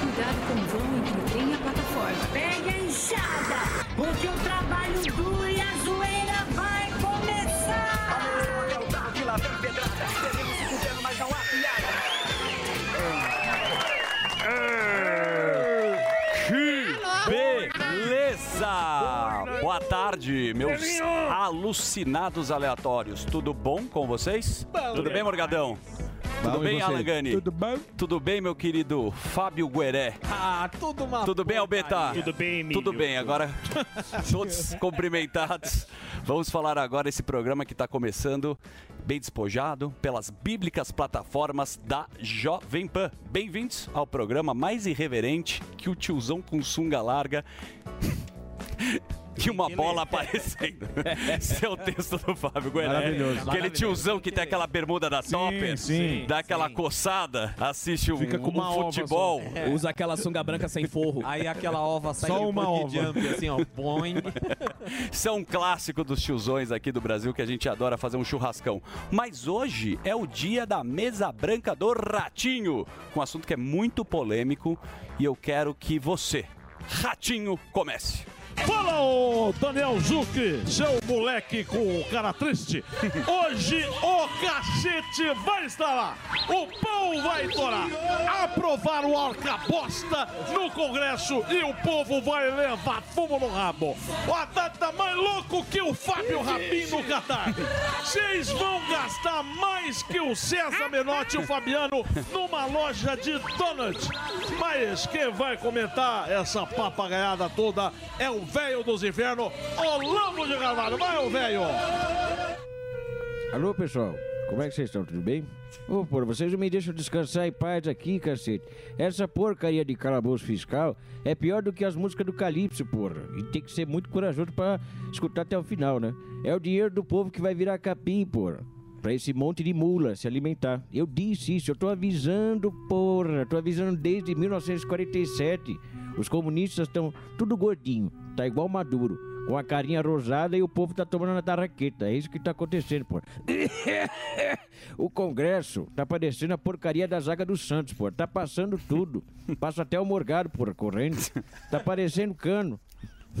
Cuidado com o vão entre o trem e a plataforma. Pegue a enxada, porque o trabalho duro e a zoeira vai começar. o carro que lá vem pedrada. Devemos se fudendo, mas não há piada. Que beleza! Boa tarde, meus alucinados aleatórios. Tudo bom com vocês? Tudo bem, Morgadão? Tudo Bom, bem? Alan Gani? Tudo bom? Tudo bem, meu querido Fábio Gueré? Ah, tudo uma Tudo bem, Albeta? Tudo bem, milho? Tudo bem, agora todos cumprimentados. Vamos falar agora esse programa que está começando, bem despojado, pelas bíblicas plataformas da Jovem Pan. Bem-vindos ao programa mais irreverente que o tiozão com sunga larga e uma bola aparecendo. Esse é o texto do Fábio Gueré. Maravilhoso. Aquele tiozão que tem aquela bermuda da Topper, sim. dá aquela coçada, assiste um, Fica com um uma ova futebol. Usa aquela sunga branca sem forro. Aí aquela ova sai Só de uma ova. jump, assim, ó, boing. Isso é um clássico dos tiozões aqui do Brasil que a gente adora fazer um churrascão. Mas hoje é o dia da mesa branca do Ratinho, com um assunto que é muito polêmico e eu quero que você, Ratinho, comece. Fala, ô Daniel Zucchi, seu moleque com cara triste. Hoje o cacete vai estar lá. O pão vai torar. Aprovar o arcabosta no Congresso e o povo vai levar fumo no rabo. O Haddad tá mais louco que o Fábio Rabin no Catar. Vocês vão gastar mais que o César Menotti e o Fabiano numa loja de donuts. Mas quem vai comentar essa papagaiada toda é o velho dos infernos, Orlando de Carvalho. Vai, ô velho! Alô, pessoal. Como é que vocês estão? Tudo bem? Ô, porra, vocês não me deixam descansar em paz aqui, cacete. Essa porcaria de calabouço fiscal é pior do que as músicas do Calypso, porra. E tem que ser muito corajoso pra escutar até o final, né? É o dinheiro do povo que vai virar capim, porra. Pra esse monte de mula se alimentar. Eu disse isso, eu tô avisando, porra. Tô avisando desde 1947. Os comunistas estão tudo gordinho. Tá igual Maduro. Com a carinha rosada e o povo tá tomando na tarraqueta. É isso que tá acontecendo, porra. o Congresso tá parecendo a porcaria da zaga do Santos, porra. Tá passando tudo. Passa até o Morgado, porra, correndo. Tá parecendo cano.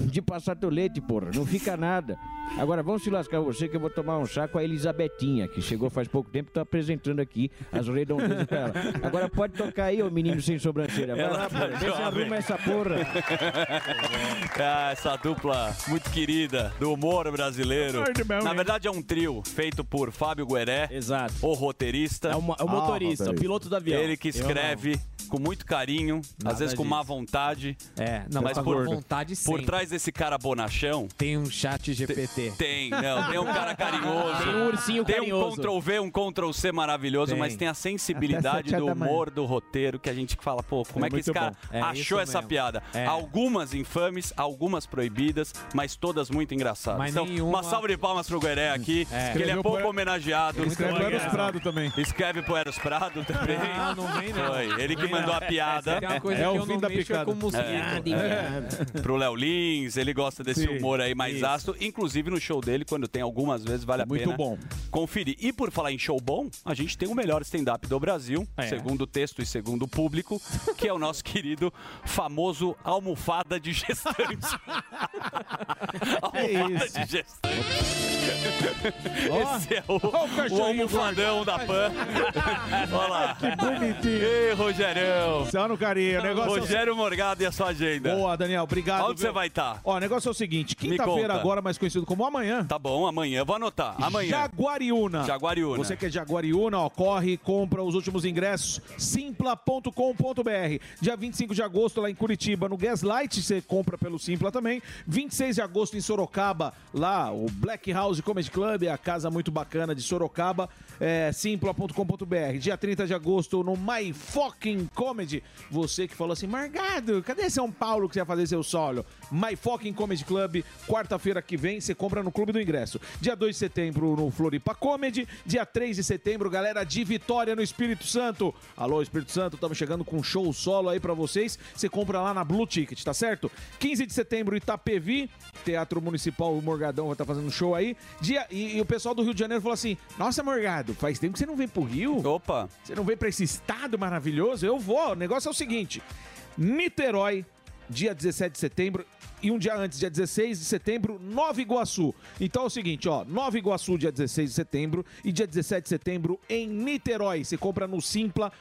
De passar tolete, porra. Não fica nada. Agora, vamos se lascar você que eu vou tomar um chá com a Elisabetinha, que chegou faz pouco tempo e tô apresentando aqui as redondezas pra ela. Agora pode tocar aí, ô menino sem sobrancelha. Vai lá, porra. Vê se arruma essa porra. Ah, essa dupla muito querida do humor brasileiro. Na verdade, é um trio feito por Fábio Gueré, Exato. o roteirista. É o, é o motorista, o piloto do avião. Ele que escreve com muito carinho, às vezes com má vontade. É, não, Mas mas por- por vontade Por sempre. trás desse cara bonachão, Tem um chat GPT. tem, não, tem um cara carinhoso. Tem um ursinho Tem carinhoso. um Ctrl V, um Ctrl C maravilhoso, Tem. mas tem a sensibilidade do humor do roteiro que a gente fala, pô, como é, É que esse cara. É achou essa mesmo. piada? É. Algumas infames, algumas proibidas, mas todas muito engraçadas. Mas então, nenhuma- uma salva de palmas pro Gueré aqui, que ele é pouco pro- homenageado. Escreve Muito Eros. Prado também. Escreve pro Eros Prado também. Ah, não vem não. Foi, ele que Vem mandou a piada uma coisa É que o eu fim não da é picada. com mosquito. pro Léo Lins, ele gosta desse Sim, humor aí mais isso. ácido. Inclusive no show dele, quando tem algumas vezes, vale a Muito pena bom. conferir. E por falar em show bom, a gente tem o melhor stand-up do Brasil, segundo o texto e segundo o público, que é o nosso querido famoso almofada de gestante. almofada de gestante. Esse é o, o cachorrinho almofadão da Pan. Olha lá. Que bonitinho. Ei, Rogerão. Só no carinho. O negócio é Rogério Morgado e a sua agenda. Boa, Daniel, obrigado. Onde você vai estar? Ó, o negócio é o seguinte: quinta-feira, agora mais conhecido como amanhã. Tá bom, amanhã. Vou anotar. Amanhã. Jaguariúna. Jaguariúna. Você que é Jaguariúna, ó, corre, compra os últimos ingressos, simpla.com.br. Dia 25 de agosto, lá em Curitiba, no Gaslight, você compra pelo Simpla também. 26 de agosto em Sorocaba, lá, o Black House Comedy Club, a casa muito bacana de Sorocaba, é, simpla.com.br. Dia 30 de agosto, no My Fucking Comedy. Você que falou assim, Margado, cadê São Paulo que você vai fazer seu solo? My Fucking Comedy Club, quarta-feira que vem, você compra no Clube do Ingresso. Dia 2 de setembro no Floripa Comedy. Dia 3 de setembro, galera de Vitória no Espírito Santo. Alô, Espírito Santo, estamos chegando com um show solo aí pra vocês. Você compra lá na Blue Ticket, tá certo? 15 de setembro, Itapevi, Teatro Municipal, o Morgadão vai estar fazendo show aí. Dia, e, e o pessoal do Rio de Janeiro falou assim: Nossa, Morgado, faz tempo que você não vem pro Rio. Opa. Você não vem pra esse estado maravilhoso? Eu O negócio é o seguinte. Niterói, dia 17 de setembro. E um dia antes, dia 16 de setembro, Nova Iguaçu. Então é o seguinte, ó, Nova Iguaçu, dia 16 de setembro, e dia 17 de setembro em Niterói. Você compra no simpla.com.br,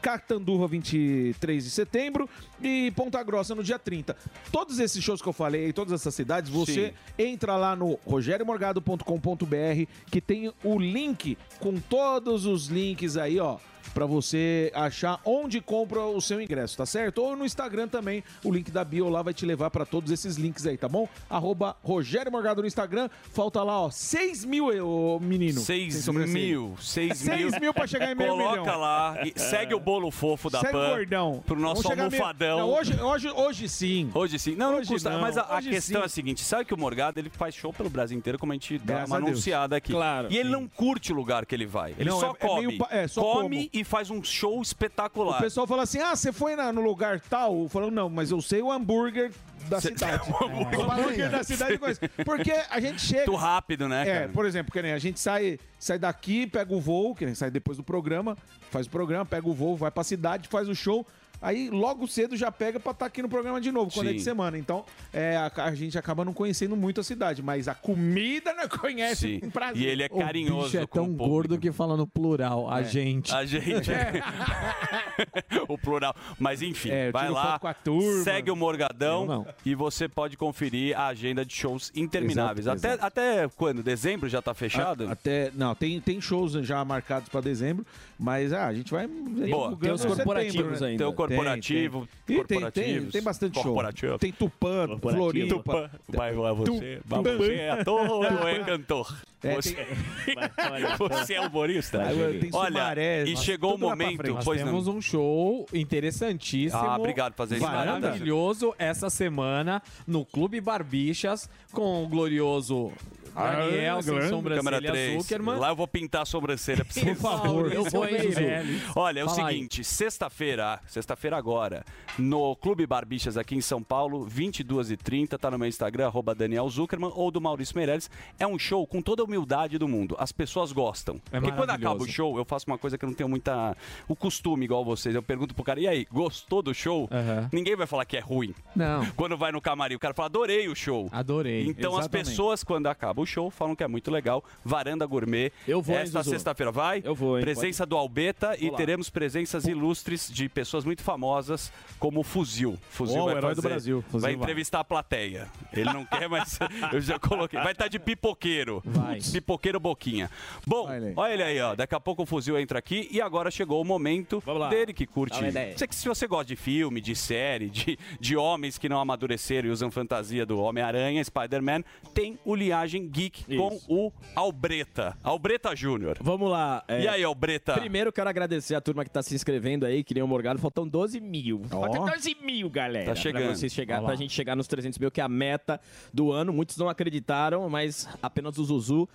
Catanduva, 23 de setembro, e Ponta Grossa no dia 30. Todos esses shows que eu falei, todas essas cidades, você entra lá no rogeriomorgado.com.br, que tem o link com todos os links aí, ó Pra você achar onde compra o seu ingresso, tá certo? Ou no Instagram também, o link da bio lá vai te levar pra todos esses links aí, tá bom? Arroba Rogério Morgado no Instagram, falta lá, ó, 6 mil, ô, menino. Seis Sem sobrancelha. mil, seis mil. 6 mil pra chegar em meio Coloca milhão. lá, e segue o bolo fofo da Segue o Pan gordão. pro nosso Vamos chegar meio- almofadão. Não, hoje, hoje, hoje sim. Hoje sim. Não, não Hoje custa. não, Mas a, a questão sim. é a seguinte: sabe que o Morgado ele faz show pelo Brasil inteiro, como a gente dá Graças uma anunciada aqui. Claro. E ele não curte o lugar que ele vai. Ele Não, só é- é come. meio pa- é, só come como. e faz um show O espetacular. pessoal fala assim: ah, você foi na- no lugar tal? Falando, não, mas eu sei o hambúrguer da cidade. O hambúrguer da cidade conheço. Porque a gente chega. Muito rápido, né, É, cara? por exemplo, que nem a gente sai, sai daqui, pega o voo, que nem sai depois do programa, faz o programa, pega o voo, vai pra cidade, faz o show. Aí logo cedo já pega pra estar aqui no programa de novo, quando é de Sim. semana. Então, é, a, a gente acaba não conhecendo muito a cidade, mas a comida não conhece Sim. um prazer. E ele é O carinhoso bicho é com o tão gordo que fala no plural, É. a gente. A gente. É. o plural. Mas enfim, É, vai lá, com turma. segue o Morgadão não. e você pode conferir a agenda de shows intermináveis. Exato, até, até quando? Dezembro já tá fechado? A- Até, não, tem, tem shows já marcados pra dezembro, mas ah, a gente vai divulgando Tem os corporativos né? ainda. Tem o corporativo, Tem, tem, tem, corporativos, tem bastante show. Tem Tupã, Floripa. Tupã. Vai, vai você. Tupã. Você é ator ou é cantor? É, você, você é humorista? Tem Olha, Sumaré, e chegou o lá momento. Nós pois não. temos um show interessantíssimo. Ah, obrigado por fazer isso. Maravilhoso essa semana no Clube Barbixas com o glorioso Daniel sem Câmera sobrancelha 3. Zuckerman. Lá eu vou pintar a sobrancelha pra você. Por favor, eu vou. Olha, é o Fala seguinte, sexta-feira, sexta-feira agora, no Clube Barbixas aqui em São Paulo, 22h30, tá no meu Instagram, arroba Daniel Zuckerman ou do Maurício Meirelles. É um show com toda a humildade do mundo. As pessoas gostam. É Porque quando acaba o show, eu faço uma coisa que eu não tenho muita... O costume, igual vocês. Eu pergunto pro cara, e aí, gostou do show? Aham. Ninguém vai falar que é ruim. Não, Quando vai no camarim, o cara fala, adorei o show. adorei. Então as Exatamente. pessoas, quando acaba o show, falam que é muito legal. Varanda Gourmet. Eu vou, hein, Esta sexta-feira vai. Eu vou, hein, Presença do Albeta e teremos presenças ilustres de pessoas muito famosas, como o Fuzil. Fuzil Ó, o vai herói do fazer- Brasil. Fuzil vai vai. entrevistar a plateia. Ele não quer, mas eu já coloquei. Vai estar de pipoqueiro. Vai. Pipoqueiro Boquinha. Bom, Olha aí. olha ele aí, ó. Daqui a pouco o Fuzil entra aqui e agora chegou o momento dele que curte. Você que se você gosta de filme, de série, de, de homens que não amadureceram e usam fantasia do Homem-Aranha, Spider-Man, tem o Liagem Geek com Isso. o Albreta. Albreta Júnior. Vamos lá. é, E aí, Albreta? Primeiro, quero agradecer a turma que tá se inscrevendo aí, que nem o Morgado. Faltam 12 mil. Faltam 12 mil, galera. Tá chegando. Pra, vocês chegar, pra gente chegar nos 300 mil, que é a meta do ano. Muitos não acreditaram, mas apenas o Zuzu.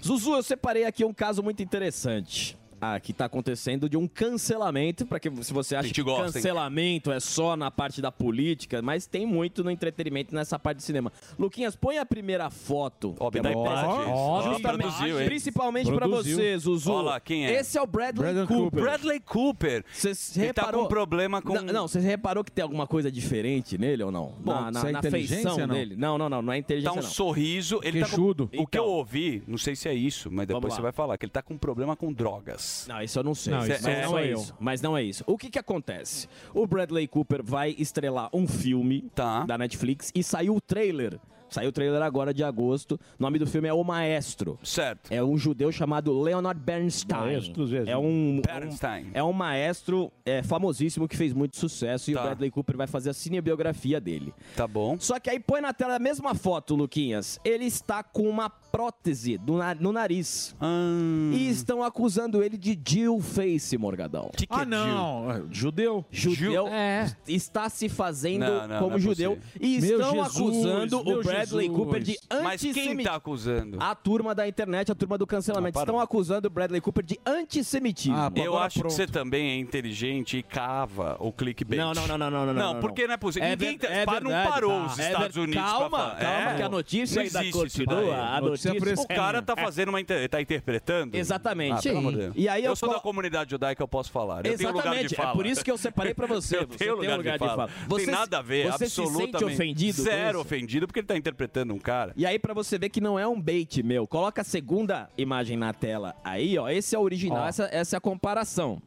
Zuzu, eu separei aqui um caso muito interessante. Ah, que tá acontecendo de um cancelamento, para que se você acha gente que gosta, hein? cancelamento é só na parte da política, mas tem muito no entretenimento nessa parte de cinema. Luquinhas, põe a primeira foto. Ó, da. Ó, produziu, hein? Principalmente pra Produziu. você, Zuzu. Olha lá, quem é? Esse é o Bradley Bradley Cooper. Bradley Cooper. Você Ele tá reparou... com problema com... Não, você reparou que tem alguma coisa diferente nele ou não? Bom, na na, é na inteligência, feição não? dele. Não, não, não, não é Tá inteligência um não. sorriso. Ele tá com... Queixudo. O que eu Então. ouvi, não sei se é isso, mas depois você vai falar, que ele tá com problema com drogas. Não, isso eu não sei. Não, mas isso é não sou é eu. isso. Mas não é isso. O que que acontece? O Bradley Cooper vai estrelar um filme Tá. da Netflix e saiu o trailer. Saiu o trailer agora de agosto. O nome do filme é O Maestro. Certo. É um judeu chamado Leonard Bernstein. Maestro. É um, Bernstein. é um maestro é, famosíssimo que fez muito sucesso e Tá. o Bradley Cooper vai fazer a cinebiografia dele. Tá bom. Só que aí põe na tela a mesma foto, Luquinhas. Ele está com uma prótese do na- no nariz. Hum. E estão acusando ele de Jill Face, Morgadão. Que que Ah, é não. é, Judeu. Judeu É. está se fazendo Não, não, como não é judeu. possível. E Meu estão Jesus, acusando o Bradley Bradley Cooper de Mas quem antissemitismo. tá acusando? A turma da internet, a turma do cancelamento, Ah, estão acusando o Bradley Cooper de antissemitismo. eu acho que você também é inteligente e cava o clickbait. Não, não, não, não, não, não, Não, não. porque não é possível. É Ninguém tá- é não parou tá. os É Estados Unidos calma, calma, É. que a notícia ainda continua, a notícia- O cara tá fazendo uma... inter- tá interpretando? Exatamente. Ah, Sim. E aí eu eu sou da colo- comunidade judaica, eu posso falar. Eu tenho lugar de Exatamente, é por isso que eu separei pra você. Eu Você tenho tem lugar, um lugar de de fala. fala. Não Você tem nada a ver, você se sente absolutamente. ofendido Zero ofendido, porque ele tá interpretando um cara. E aí, pra você ver que não é um bait meu, coloca a segunda imagem na tela aí, ó. Esse é o original, Ó. essa, essa é a comparação.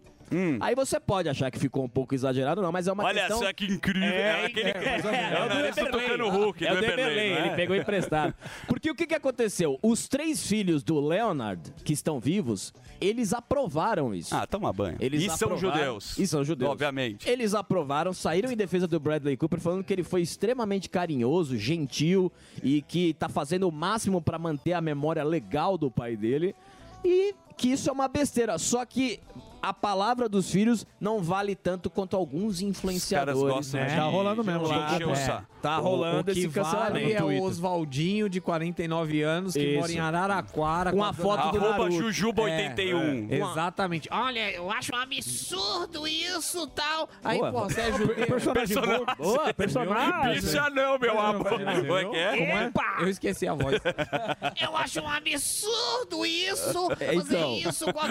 Aí você pode achar que ficou um pouco exagerado, não, mas é uma Olha questão... só que incrível. É, aquele... é, é, o do nariz do Eberlei. Tucano Hulk, É do o do Eberlei, Eberlei, não é? ele pegou emprestado. Porque o que, que aconteceu? Os três filhos do Leonard, que estão vivos, eles aprovaram isso. Ah, toma banho. Eles e são judeus. E são judeus. Obviamente. Eles aprovaram, saíram em defesa do Bradley Cooper, falando que ele foi extremamente carinhoso, gentil e que tá fazendo o máximo pra manter a memória legal do pai dele. E que isso é uma besteira. Só que a palavra dos filhos não vale tanto quanto alguns influenciadores. gostam né? de- Tá rolando mesmo, encher o é. Tá O- rolando o que esse cancelamento. vale é o. Oswaldinho, de 49 anos, que Isso. mora em Araraquara. Com a a foto do Arroba Naruto. Jujuba É, 81. é, exatamente. Olha, eu acho um absurdo isso tal. Aí, Boa. pô, Sérgio. Personagem bom. Boa, personagem. Bicha não, meu amor. Como é que é? Epa! Eu esqueci a voz. Eu acho um absurdo isso! É, Fazer então. isso com a,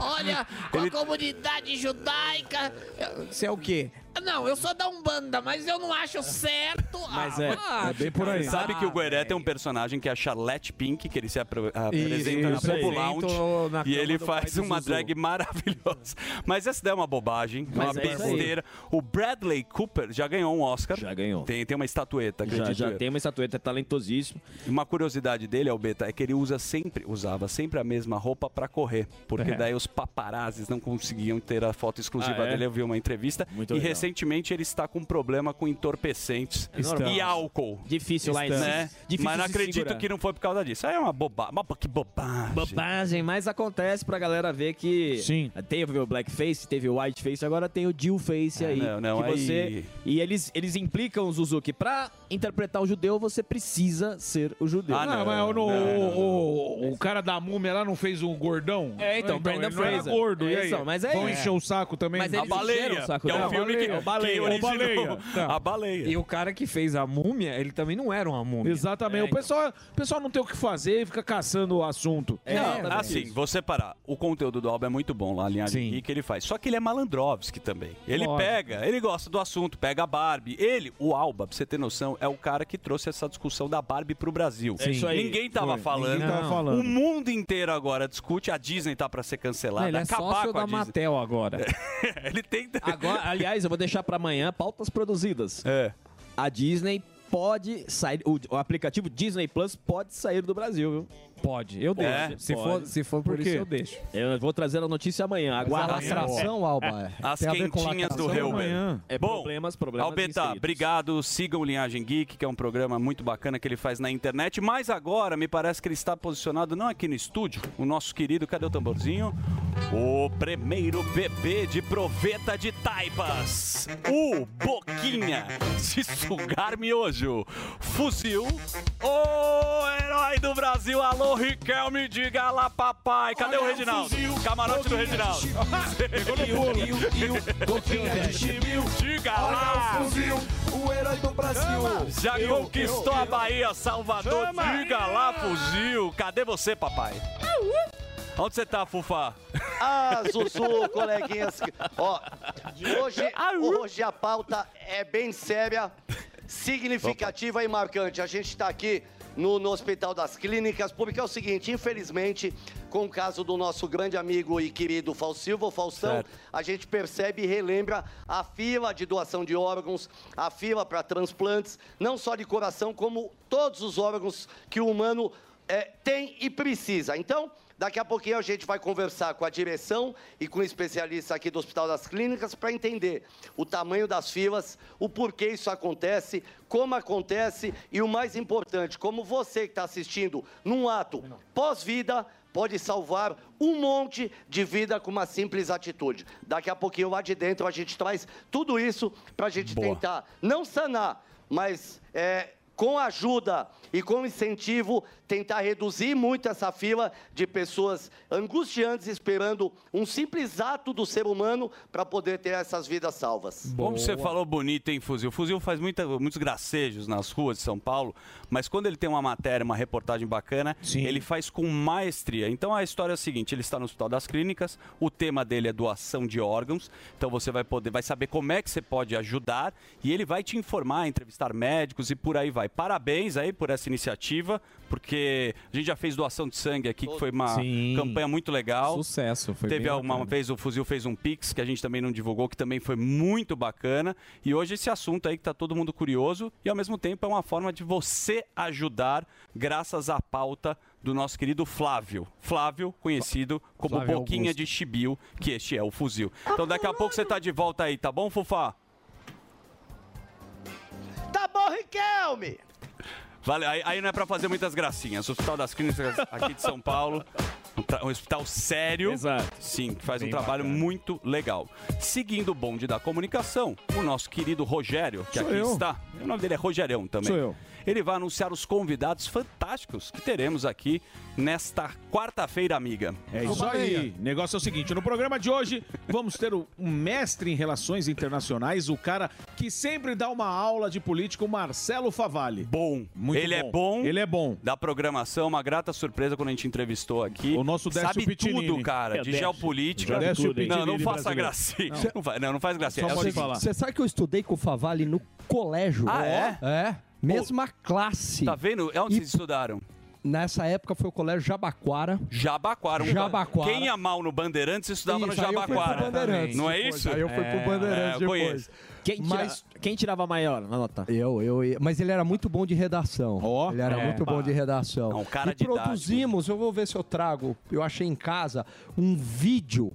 olha, comunidade judaica. Você é o quê? Não, eu sou da Umbanda, mas eu não acho certo. Mas Ah, é, ah, É bem por aí. Sabe que o Gueré tem um personagem que é a Charlotte Pink, que ele se apro- apresenta isso na aí. Popo Lounge. E ele faz uma Zuzu. drag maravilhosa. Mas essa daí é uma bobagem, Mas uma é besteira. O Bradley Cooper já ganhou um Oscar. Já ganhou. Tem, tem uma estatueta, Já, acredito já eu. tem uma estatueta, é talentosíssimo. Uma curiosidade dele, Albeta, é que ele usa sempre, usava sempre a mesma roupa pra correr. Porque É. daí os paparazzis não conseguiam ter a foto exclusiva Ah, é? dele. Eu vi uma entrevista. Muito e legal. Recentemente ele está com problema com entorpecentes Estamos. e álcool. Difícil lá em. Né? Difícil Mas não acredito segurar. que não foi por causa disso. Aí é uma bobagem. Que bobagem. Bobagem, mas acontece pra galera ver que Sim. teve o blackface, teve o whiteface, agora tem o Dillface Ah, aí. não, não, que você aí- e eles eles implicam Zuzu que pra interpretar o judeu você precisa ser o judeu. Ah, Não, não, mas o, não, não, o, o cara da múmia lá não fez o gordão? É, então, Brandon ele não era Fraser. gordo, e É, aí? então, mas é Vão isso. encher o saco também? Mas A Baleia, o saco que é um filme que, O Baleia. que O originou Baleia. Tá. a baleia. E o cara que fez a múmia, ele também não era uma múmia. Exatamente. o, pessoal, o pessoal não tem o que fazer e fica caçando o assunto. É, Não, Assim, isso. você parar, o conteúdo do álbum é muito bom lá, a linhagem Sim. que ele faz. Só que ele é malandrovski também. Ele pega, ele gosta do assunto, pega a Barbie. Ele, o Alba, pra você ter noção, é o cara que trouxe essa discussão da Barbie pro Brasil. É isso aí. Ninguém tava Foi. falando. Ninguém tava falando. O mundo inteiro agora discute, a Disney tá pra ser cancelada, ele é acabar sócio com a da Disney. Mattel agora. ele tem... Agora, aliás, eu vou deixar pra amanhã pautas produzidas. É. A Disney pode sair, o, o aplicativo Disney Plus pode sair do Brasil, viu? Pode, eu deixo. É? se, Pode. For, se for por, Por isso, eu deixo. Eu vou trazer a notícia amanhã. Aguarda. Lacração, Alba. As Tem a ver com quentinhas do lacração. Reuben. Amanhã. É Bom, problemas, problemas Albeta, obrigado. Sigam o Linhagem Geek, que é um programa muito bacana que ele faz na internet. Mas agora me parece que ele está posicionado não aqui no estúdio, o nosso querido, cadê o tamborzinho? O primeiro bebê de proveta de taipas. O Boquinha de sugar miojo. Fuzil. O herói do Brasil. Alô, Riquelme, diga lá, papai. Cadê o Reginaldo? Camarote do Reginaldo. Diga lá. o herói do Brasil. Já conquistou a Bahia, Salvador. Diga lá, fuzil. Cadê você, papai? Onde você tá, Fufá? Ah, Zuzu, coleguinhas. Ó, hoje, hoje a pauta é bem séria, significativa e marcante. A gente está aqui no, no Hospital das Clínicas, porque é o seguinte, infelizmente, com o caso do nosso grande amigo e querido Fal Silva, Faustão, Certo. a gente percebe e relembra a fila de doação de órgãos, a fila para transplantes, não só de coração, como todos os órgãos que o humano é, tem e precisa. Então, daqui a pouquinho a gente vai conversar com a direção e com o especialista aqui do Hospital das Clínicas para entender o tamanho das filas, o porquê isso acontece, como acontece e o mais importante, como você que está assistindo num ato pós-vida pode salvar um monte de vida com uma simples atitude. Daqui a pouquinho lá de dentro a gente traz tudo isso para a gente tentar não sanar, mas é, com ajuda e com incentivo, tentar reduzir muito essa fila de pessoas angustiantes esperando um simples ato do ser humano para poder ter essas vidas salvas. Como você falou bonito, hein, Fuzil? O Fuzil faz muita- muitos gracejos nas ruas de São Paulo, mas quando ele tem uma matéria, uma reportagem bacana, ele faz com maestria. Então a história é a seguinte: ele está no Hospital das Clínicas, o tema dele é doação de órgãos, então você vai poder, vai saber como é que você pode ajudar e ele vai te informar, entrevistar médicos e por aí vai. Parabéns aí por essa iniciativa, porque a gente já fez doação de sangue aqui, que foi uma Sim. campanha muito legal. Sucesso, foi Teve bem uma, bacana. vez o Fuzil fez um Pix, que a gente também não divulgou, que também foi muito bacana. E hoje esse assunto aí que tá todo mundo curioso e ao mesmo tempo é uma forma de você ajudar graças à pauta do nosso querido Flávio. Flávio, conhecido como Flávio Boquinha Augusto. de Chibiu, que este é o Fuzil. Então daqui a pouco você tá de volta aí, tá bom, Fufá? Tá bom, Riquelme! Vale, aí, aí não é pra fazer muitas gracinhas. O Hospital das Clínicas aqui de São Paulo, um, hospital sério. Exato. Sim, que faz Bem um trabalho bacana. muito legal. Seguindo o bonde da comunicação, o nosso querido Rogério, que Sou aqui eu. está. O nome dele é Rogerão também. Sou eu. Ele vai anunciar os convidados fantásticos que teremos aqui nesta quarta-feira, amiga. É isso aí. O negócio é o seguinte: no programa de hoje, vamos ter o- um mestre em relações internacionais, o cara que sempre dá uma aula de política, o Marcelo Favalli. Bom. Muito ele bom. é bom. Ele é bom. Da programação, uma grata surpresa quando a gente entrevistou aqui. O nosso Décio Sabe Pitinini. tudo, cara, É, de Décio. geopolítica. Décio Não, não faça gracinha. Não. Não, faz, não, não faz gracinha. É Você- Você sabe que eu estudei com o Favale no colégio? Ah, é? É. Mesma classe. Tá vendo? É onde vocês estudaram? Nessa época foi o colégio Jabaquara. Jabaquara. um- Jabaquara. Quem ia mal no Bandeirantes estudava Isso, no aí eu fui pro Jabaquara. Bandeirantes Não é depois, isso? aí eu fui pro Bandeirantes eu depois. conheço. Quem, tira- Mas- quem tirava maior na nota? Eu, eu, eu- mas ele era muito bom de redação. ele era é. muito bom de redação. É um cara e didático. produzimos, eu vou ver se eu trago, eu achei em casa, um vídeo,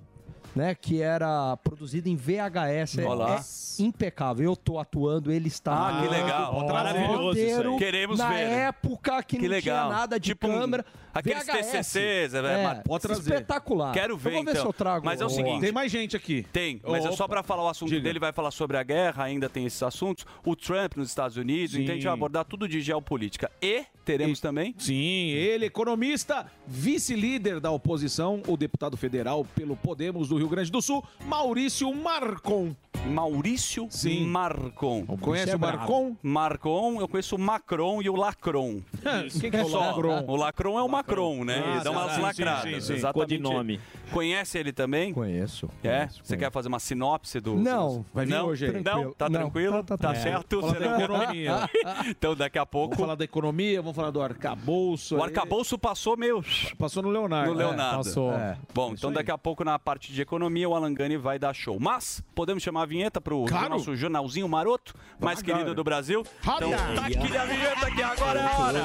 né, que era produzido em VHS. É- Olá. É impecável. Eu tô atuando, ele está. Ah, que legal. Maravilhoso isso aí. Queremos na ver. época que, Que não legal. tinha nada de Tipo um- câmera. Aqueles VHS. TCCs, é, mas- Pode trazer. Espetacular. Quero ver, vou ver então. se eu trago. Mas é o seguinte... Tem mais gente aqui. Tem, mas é só Opa. pra falar o assunto Diga. dele, vai falar sobre a guerra, ainda tem esses assuntos. O Trump nos Estados Unidos, Sim. então a gente vai abordar tudo de geopolítica. E teremos também... Sim, ele, economista, vice-líder da oposição, o deputado federal pelo Podemos do Rio Grande do Sul, Maurício Marcon. Maurício Sim. Marcon. Conhece o Marcon? Marcon, eu conheço o Macron e o Lacron. Quem que é o. Lacron? O Lacron é o Macron, né? Ah, Ele dá umas sim, lacradas. sim, sim. Exatamente. Codinome. Conhece ele também? Conheço. É? Você quer fazer uma sinopse do... Não. Vai vir não? hoje aí. Não? Tá Não, tranquilo? tá- Tá, tá certo? Fala Você da economia. então daqui a pouco... Vamos falar da economia, vamos falar do arcabouço. O aí. arcabouço passou meio... Passou no Leonardo. No Leonardo. passou. É. Bom, então aí. daqui a pouco na parte de economia o Alan Gani vai dar show. Mas podemos chamar a vinheta pro Claro. nosso jornalzinho maroto, mais Claro. querido do Brasil. Roda. Então tá aqui a vinheta que agora é a hora.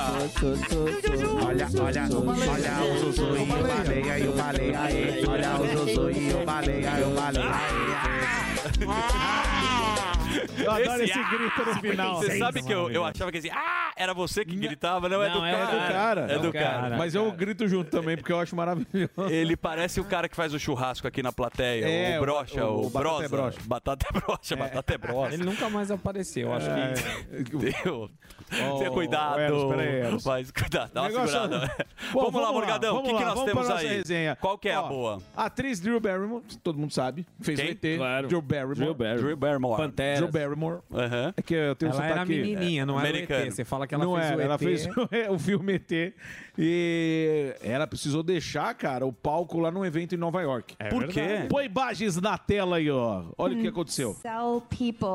Olha, olha, olha o Zuzu e o baleia e o baleia. aí. Olha o Zuzu e o baleia e o baleia. Eu adoro esse grito no final. Você sabe que eu, eu achava que assim, ah, era você que gritava, não, é do Não, é cara. do cara. É do cara. Mas eu grito junto também, porque eu acho maravilhoso. Ele parece o cara que faz o churrasco aqui na plateia, É, o brocha, o- o, o batata é brocha. Batata é brocha, batata é brocha. Ele nunca mais apareceu, acho que... Deu. Oh, Tenha cuidado. Eros, peraí, Eros. Mas cuidado, dá uma Negócio- segurada. Bom, vamos, lá, Morgadão. O vamos que, que nós vamos temos aí? resenha. Qual que é a Ó, boa? A atriz Drew Barrymore, todo mundo sabe, fez Quem? o ET. Claro. Drew Barrymore. Drew Barrymore. Drew Barrymore. Panteras. Drew Barrymore. Aham. É que eu tenho Ela era sotaque... menininha, não era. ET. Você fala que ela não fez era, o ET. ela fez o, o filme ET e ela precisou deixar, cara, o palco lá num evento em Nova York. É Por verdade. quê? Põe imagens na tela aí, ó. Olha o que aconteceu. Sell people.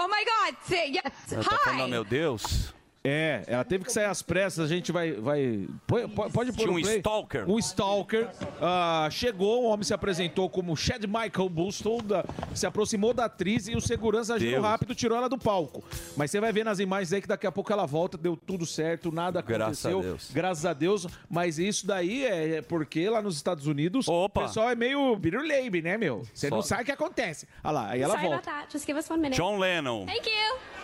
Oh my God! Say, yes. Ela tá falando, oh, Hi. meu Deus. É, ela teve que sair às pressas, a gente vai. vai põe- po- pode pôr um play. stalker. Um stalker. Ah, chegou, o homem se apresentou como Chad Michael Bustle, da- se aproximou da atriz e o segurança agiu Deus. rápido, tirou ela do palco. Mas você vai ver nas imagens aí que daqui a pouco ela volta, deu tudo certo, nada Graças aconteceu. a Deus. Graças a Deus. Mas isso daí é é porque lá nos Estados Unidos Opa. o pessoal é meio biruleibe, né, meu? Você não Só- sabe o que acontece. Olha lá, aí ela Sorry volta. about that. Just give us one minute. John Lennon. Thank you.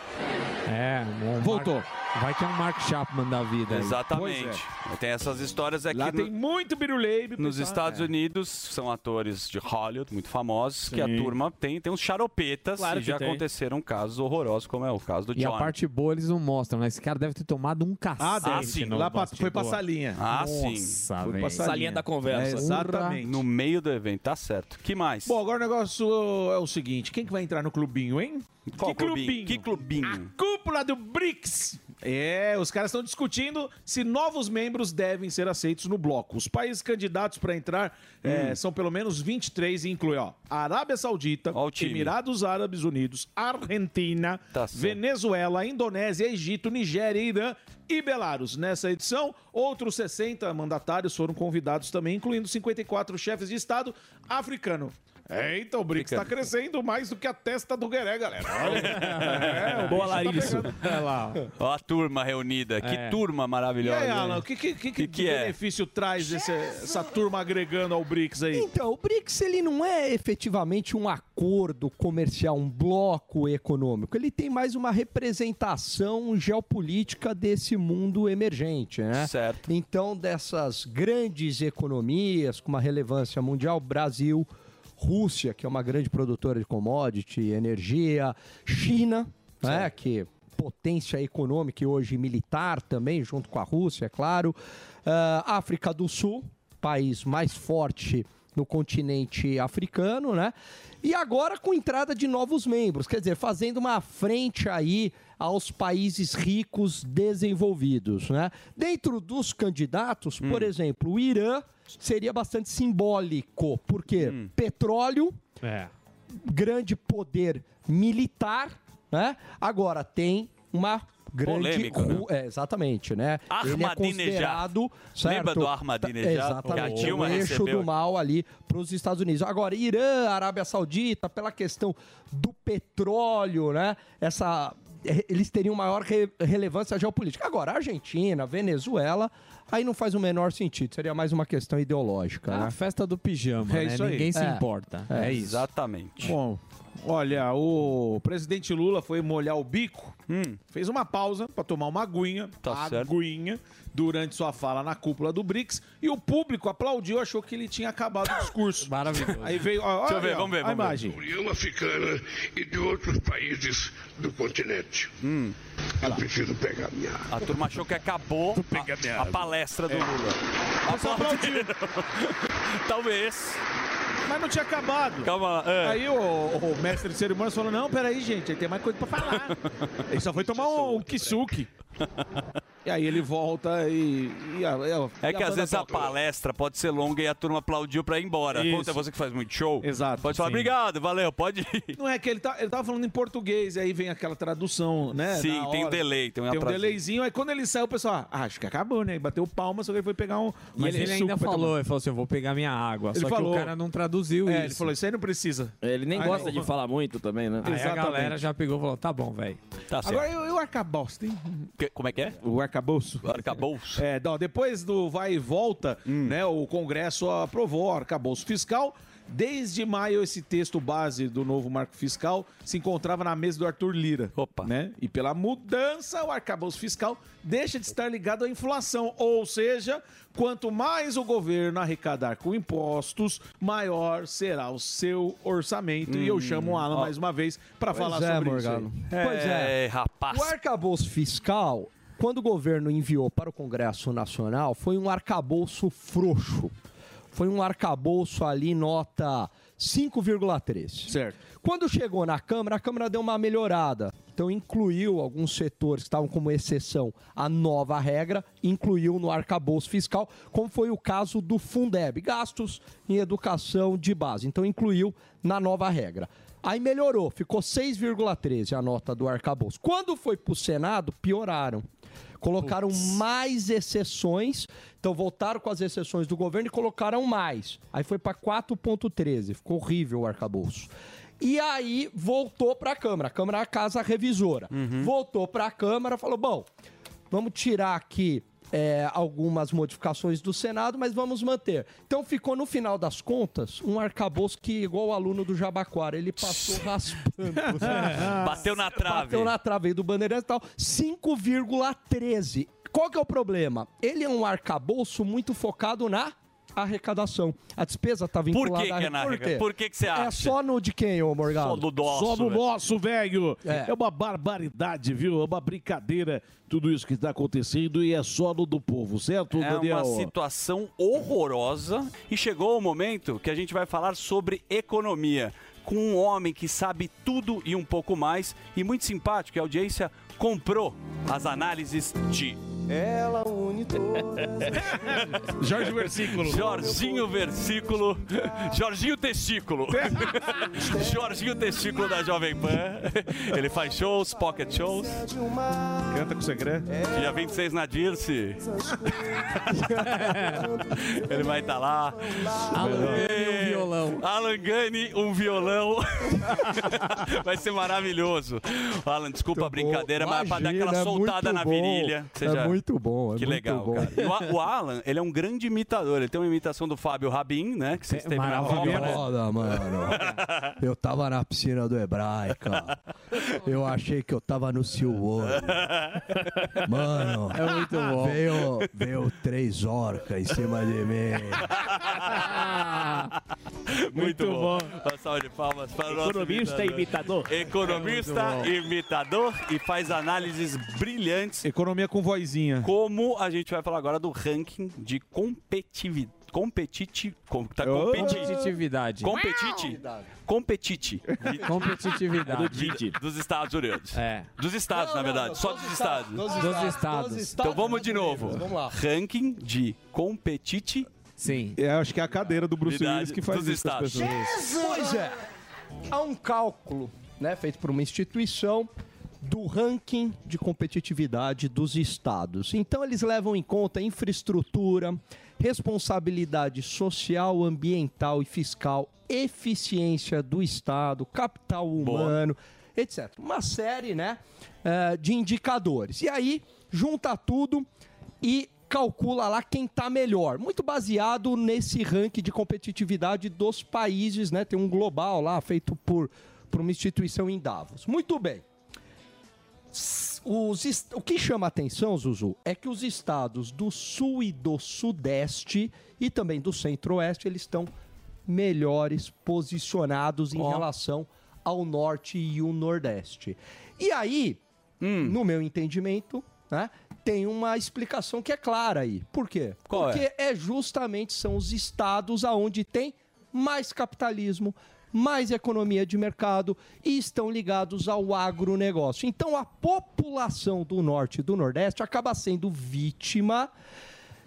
É, um Voltou. Vai que é um Mark Chapman da vida. aí. Exatamente. Tem essas histórias aqui. Lá no- tem muito biruleibe. Nos pessoal. Estados É. Unidos, são atores de Hollywood muito famosos, que a Sim. turma tem, tem uns xaropetas Claro e já tem. aconteceram casos horrorosos, como é o caso do E a John. parte boa eles não mostram, né? Esse cara deve ter tomado um cacete. Ah, sim. no Lá pra- foi pra bastidor. salinha. Ah, Nossa, sim. velho. pra salinha. da conversa. É, exatamente. No meio do evento, tá certo. que mais? Bom, agora o negócio é o seguinte: quem que vai entrar no clubinho, hein? Qual que clubinho? clubinho? Que clubinho? Cúpula do BRICS. É, os caras estão discutindo se novos membros devem ser aceitos no bloco. Os países candidatos para entrar é, Hum. são pelo menos 23 e incluem ó, Arábia Saudita. Emirados Árabes Unidos, Argentina, Tá. Venezuela, Indonésia, Egito, Nigéria, Irã e Belarus. Nessa edição, outros 60 mandatários foram convidados também, incluindo 54 chefes de Estado africano. É, então o BRICS está crescendo mais do que a testa do Gueré, galera. É, o Boa, bicho tá lá. Ó a turma reunida. Que É. turma E maravilhosa. aí, hein? Alan, o que, que, que, que, que é? benefício traz esse- essa turma agregando ao BRICS aí? Então, o BRICS ele não é efetivamente um acordo comercial, um bloco econômico. Ele tem mais uma representação geopolítica desse mundo emergente, né? Certo. Então, dessas grandes economias com uma relevância mundial, Brasil, Rússia, que é uma grande produtora de commodity, energia, China, né, que potência econômica e hoje militar também, junto com a Rússia, é claro. Ah, África do Sul, país mais forte no continente africano, né? E agora com entrada de novos membros, quer dizer, fazendo uma frente aí aos países ricos desenvolvidos, né? Dentro dos candidatos, por exemplo, o Irã seria bastante simbólico, porque petróleo, É. grande poder militar, né? Agora tem uma grande Polêmica, ru- é, exatamente, né? Ele é certo? Lembra do Ahmadinejad? Tá- Que a Exatamente, Dilma o eixo recebeu? do mal ali para os Estados Unidos. Agora, Irã, Arábia Saudita, pela questão do petróleo, né? Essa eles teriam maior re- relevância geopolítica. Agora, Argentina, Venezuela, aí não faz o menor sentido. Seria mais uma questão ideológica, É né? a festa do pijama, É né? isso aí. Ninguém se É. importa. É. É, isso. Exatamente. Bom, olha, o presidente Lula foi molhar o bico, fez uma pausa para tomar uma aguinha, Hum. Tá certo. aguinha, durante sua fala na cúpula do BRICS, e o público aplaudiu, achou que ele tinha acabado o discurso. Maravilhoso. Aí veio, ó, Deixa eu olha ver, aí, ó, vamos ver, a vamos ver. imagem. União Africana e de outros países do continente. Eu preciso pegar minha A turma achou que acabou a, a palestra do Lula. Aplaudiram. Talvez. Mas não tinha acabado. Calma lá. é. Aí o, o mestre de cerimônias falou: Não, peraí, gente, aí tem mais coisa pra falar. ele só foi tomar um, um kisuke. E aí ele volta e. e a- e a- É e que a às vezes a toca. palestra pode ser longa e a turma aplaudiu pra ir embora. Isso. Conta você que faz muito show. Exato. Pode falar, Sim. obrigado, valeu, pode ir. Não é que ele, tá, ele tava falando em português, aí vem aquela tradução, né? Sim, tem um delay, tem um Tem um delayzinho, aí quando ele saiu, o pessoal, ah, acho que acabou, né? E bateu palma, só que ele foi pegar um. Mas ele suco ainda falou, ele falou assim, eu vou pegar minha água. Ele Só falou. que o cara não traduziu É, isso. ele falou, isso aí não precisa. Ele nem Aí gosta não. de falar muito também, né? Aí a galera já pegou e falou, tá bom, velho. Tá certo. Agora, e o arcabouço, hein? Que- como é que é? O arcabouço. Arcabouço. É, não, depois do vai e volta, Hum. né, o Congresso aprovou o arcabouço fiscal. Desde maio, esse texto base do novo marco fiscal se encontrava na mesa do Arthur Lira. Opa. Né? E pela mudança, o arcabouço fiscal deixa de estar ligado à inflação. Ou seja, quanto mais o governo arrecadar com impostos, maior será o seu orçamento. E eu chamo o Alan Ó. mais uma vez para falar é, sobre Morgado. isso. aí. Pois é. É, rapaz. O arcabouço fiscal, quando o governo enviou para o Congresso Nacional, foi um arcabouço frouxo. Foi um arcabouço ali, nota 5,3. Certo. Quando chegou na Câmara, a Câmara deu uma melhorada. Então incluiu alguns setores que estavam como exceção à nova regra, incluiu no arcabouço fiscal, como foi o caso do Fundeb, gastos em educação de base. Então incluiu na nova regra. Aí melhorou, ficou 6,13 a nota do arcabouço. Quando foi para o Senado, pioraram. Colocaram mais exceções, então voltaram com as exceções do governo e colocaram mais. Aí foi para 4,13, ficou horrível o arcabouço. E aí voltou para a Câmara, a Câmara é a casa revisora. Voltou para a Câmara, falou: bom, vamos tirar aqui é, algumas modificações do Senado, mas vamos manter. Então ficou, no final das contas, um arcabouço que, igual o aluno do Jabaquara, ele passou raspando. Bateu na trave. Bateu na trave aí do Bandeirantes e tal. 5,13. Qual que é o problema? Ele é um arcabouço muito focado na arrecadação. A despesa está vinculada Por que, que é na quê? Por que, que você acha? É só no de quem, ô Morgado? Só do nosso, Só no velho. nosso, velho. É. É. uma barbaridade, viu? É uma brincadeira tudo isso que está acontecendo e é só no do povo, certo, É Daniel? uma situação horrorosa e chegou o momento que a gente vai falar sobre economia com um homem que sabe tudo e um pouco mais e muito simpático. A audiência comprou as análises de Ela. Jorge Versículo. Jorginho Versículo. Jorginho Testículo. Jorginho Testículo da Jovem Pan. Ele faz shows, pocket shows. Canta com segredo. Dia 26 na Dirce. Ele vai estar lá. Alan Gani, um violão. Um violão. vai ser maravilhoso. Alan, desculpa a brincadeira, mas pra dar aquela é soltada muito na bom. virilha. Você É muito bom, é que muito legal, bom. cara. O, A- o Alan, ele é um grande imitador. Ele tem uma imitação do Fábio Rabin, né? Que vocês teve na Copa. né? Foda, mano. Eu tava na piscina do Hebraica. Eu achei que eu tava no Silvano. Mano, É muito bom. Veio, veio três orcas em cima de mim. Muito, bom. Uma salva de palmas para o nosso Economista e imitador. Economista, É muito bom. imitador e faz análises brilhantes. Economia com vozinha. Como a gente vai falar agora do ranking de competitividade. Competiti, com, tá competi, Competitividade. competiti, competiti, Competitividade. do- dos Estados Unidos. É. Dos estados, na verdade, só dos estados. Dos estados. Então vamos de novo. Vamos lá. Ranking de competiti. Sim. É, acho que é a cadeira do Bruce Willis que faz dos isso estados. pessoas. Pois é. Há um cálculo, né, feito por uma instituição do ranking de competitividade dos estados. Então eles levam em conta infraestrutura, responsabilidade social, ambiental e fiscal, eficiência do estado, capital humano, etc. Uma série, né, eh, de indicadores. E aí junta tudo e calcula lá quem está melhor. Muito baseado nesse ranking de competitividade dos países, né? Tem um global lá feito por, por uma instituição em Davos. Muito bem. Os, o que chama atenção, Zuzu, é que os estados do sul e do sudeste e também do centro-oeste, eles estão melhores posicionados em relação ao norte e o nordeste. E aí, Hum. no meu entendimento, né, tem uma explicação que é clara aí. Por quê? Qual Porque é? justamente são os estados aonde tem mais capitalismo, mais economia de mercado e estão ligados ao agronegócio. Então a população do norte e do nordeste acaba sendo vítima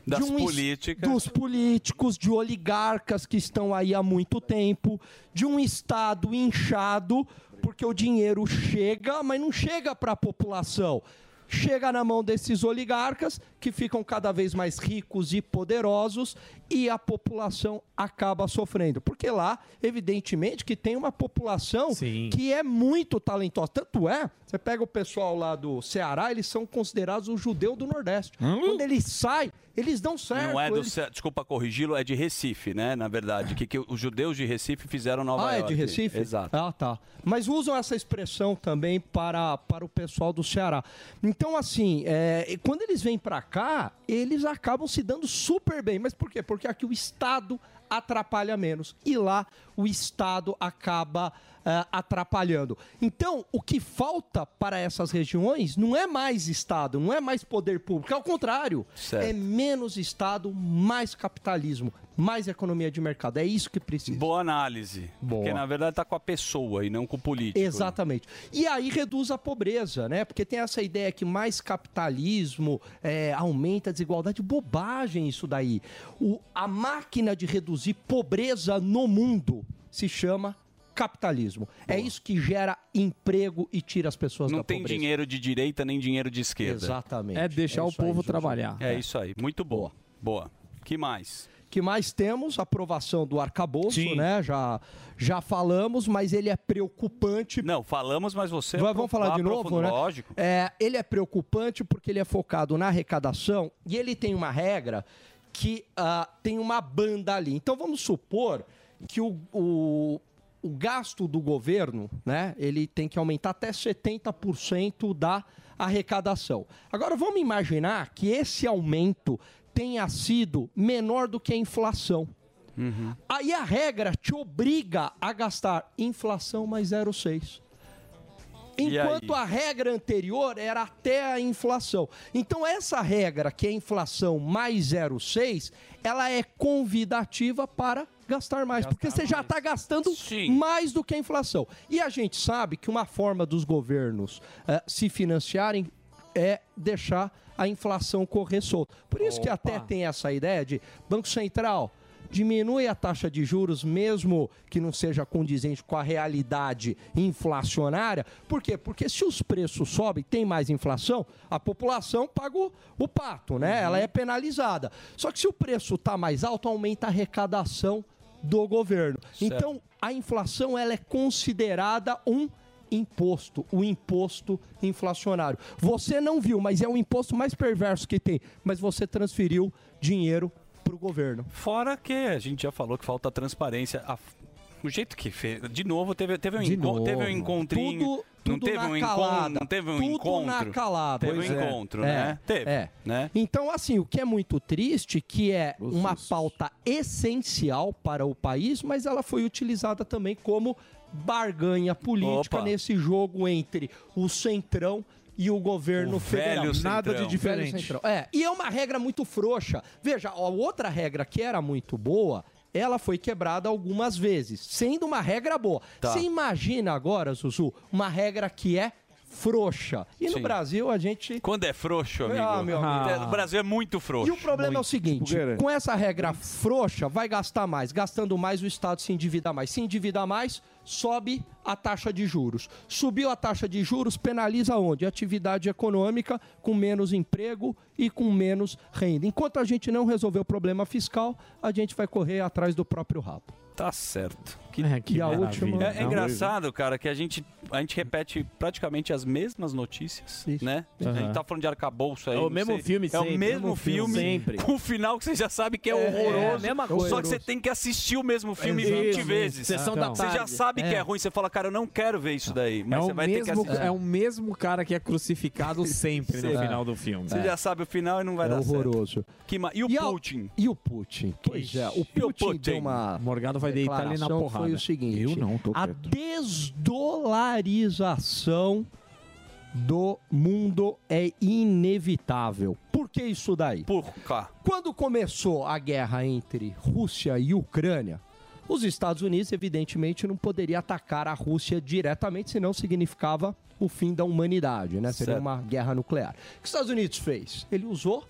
Das um políticas. dos políticos, de oligarcas que estão aí há muito tempo, de um estado inchado, porque o dinheiro chega, mas não chega para a população. Chega na mão desses oligarcas que ficam cada vez mais ricos e poderosos e a população acaba sofrendo. Porque lá, evidentemente, que tem uma população que é muito talentosa. Tanto é, você pega o pessoal lá do Ceará, eles são considerados o judeu do Nordeste. Quando eles saem, eles dão certo. Não é do, eles- desculpa corrigi-lo, é de Recife, né? Na verdade, que, que os judeus de Recife fizeram Nova ah, é York. de Recife? Exato. Ah, tá. Mas usam essa expressão também para, para o pessoal do Ceará. Então, assim, é, quando eles vêm para cá, eles acabam se dando super bem. Mas por quê? Porque aqui o Estado atrapalha menos. E lá o Estado acaba ah, atrapalhando. Então, o que falta para essas regiões não é mais Estado, não é mais poder público. Ao contrário, Certo. é menos Estado, mais capitalismo, mais economia de mercado. É isso que precisa. Boa análise. Boa. Porque, na verdade, tá com a pessoa e não com o político. Exatamente. E aí reduz a pobreza, né? Porque tem essa ideia que mais capitalismo é, aumenta a desigualdade. Bobagem isso daí. O, a máquina de reduzir pobreza no mundo se chama capitalismo. É isso que gera emprego e tira as pessoas Não da tem pobreza. dinheiro de direita nem dinheiro de esquerda. Exatamente. É deixar o isso aí, povo Zuzu. trabalhar. É isso aí. Muito boa. Boa. Que mais? que mais temos? Aprovação do arcabouço, né? Já, já falamos, mas ele é preocupante. Não, falamos, mas você. Vai- Vamos falar de novo, né? Lógico. É, ele é preocupante porque ele é focado na arrecadação e ele tem uma regra que ah, tem uma banda ali. Então vamos supor que o, o, o gasto do governo, né, ele tem que aumentar até 70% da arrecadação. Agora vamos imaginar que esse aumento tenha sido menor do que a inflação. Aí a regra te obriga a gastar inflação mais 0,6. E aí? Enquanto a regra anterior era até a inflação. Então, essa regra, que é a inflação mais 0,6, ela é convidativa para gastar mais. porque você já está gastando mais do que a inflação. E a gente sabe que uma forma dos governos eh, se financiarem é deixar a inflação correr solta. Por isso que até tem essa ideia de Banco Central diminui a taxa de juros, mesmo que não seja condizente com a realidade inflacionária. Por quê? Porque se os preços sobem, tem mais inflação, a população paga o, o pato, né? Ela é penalizada. Só que se o preço está mais alto, aumenta a arrecadação do governo. Certo. Então, a inflação ela é considerada um imposto, o imposto inflacionário. Você não viu, mas é o imposto mais perverso que tem, mas você transferiu dinheiro para o governo. Fora que a gente já falou que falta transparência. A- o jeito que fez. De novo, teve, teve, um, De encon- teve um novo. encontrinho. Tudo- não tudo teve na um encontro. calada. Não teve um Tudo encontro. na calada. Teve Pois um é. encontro, É, né? Teve. é. Né? Então, assim, o que é muito triste, que é uma pauta essencial para o país, mas ela foi utilizada também como barganha política Opa. nesse jogo entre o Centrão e o governo O federal. velho Nada de Centrão. diferente. Velho Centrão. É, e é uma regra muito frouxa. Veja, a outra regra que era muito boa, ela foi quebrada algumas vezes, sendo uma regra boa. Tá. Você imagina agora, Zuzu, uma regra que é frouxa. E no Sim. Brasil a gente Quando é frouxo, amigo. Ah, meu amigo. O Brasil é muito frouxo. e o problema é o seguinte: com essa regra frouxa, vai gastar mais. Gastando mais, o Estado se endivida mais. Se endivida mais, sobe a taxa de juros. Subiu a taxa de juros, penaliza onde? Atividade econômica, com menos emprego e com menos renda. Enquanto a gente não resolver o problema fiscal, a gente vai correr atrás do próprio rabo. Tá certo. Que E a última- É, é engraçado, cara, que a gente, a gente repete praticamente as mesmas notícias, né? A gente tá falando de arcabouço aí. É o mesmo sei. filme É o sempre, mesmo mesmo filme filme, sempre. com o final que você já sabe que é, É, horroroso. é a mesma coisa. Só que você tem que assistir o mesmo filme Exato. 20 vezes. Sessão da Você já tarde. sabe que É. é ruim, você fala, cara, eu não quero ver isso daí. Mas É você o, vai ter que mesmo, assistir. é o mesmo cara que é crucificado sempre no final do filme. Você já sabe o final e não vai É dar horroroso. certo. Que ma- E o E a- Putin? E o Putin? Pois é, o o Putin, deu uma Morgado vai deitar ali na porrada. Foi o seguinte: Eu não, tô a quieto. desdolarização do mundo é inevitável. Por que isso daí? Por cá. Quando começou a guerra entre Rússia e Ucrânia, os Estados Unidos, evidentemente, não poderia atacar a Rússia diretamente, senão significava o fim da humanidade, né? Seria Certo. uma guerra nuclear. O que os Estados Unidos fez? Ele usou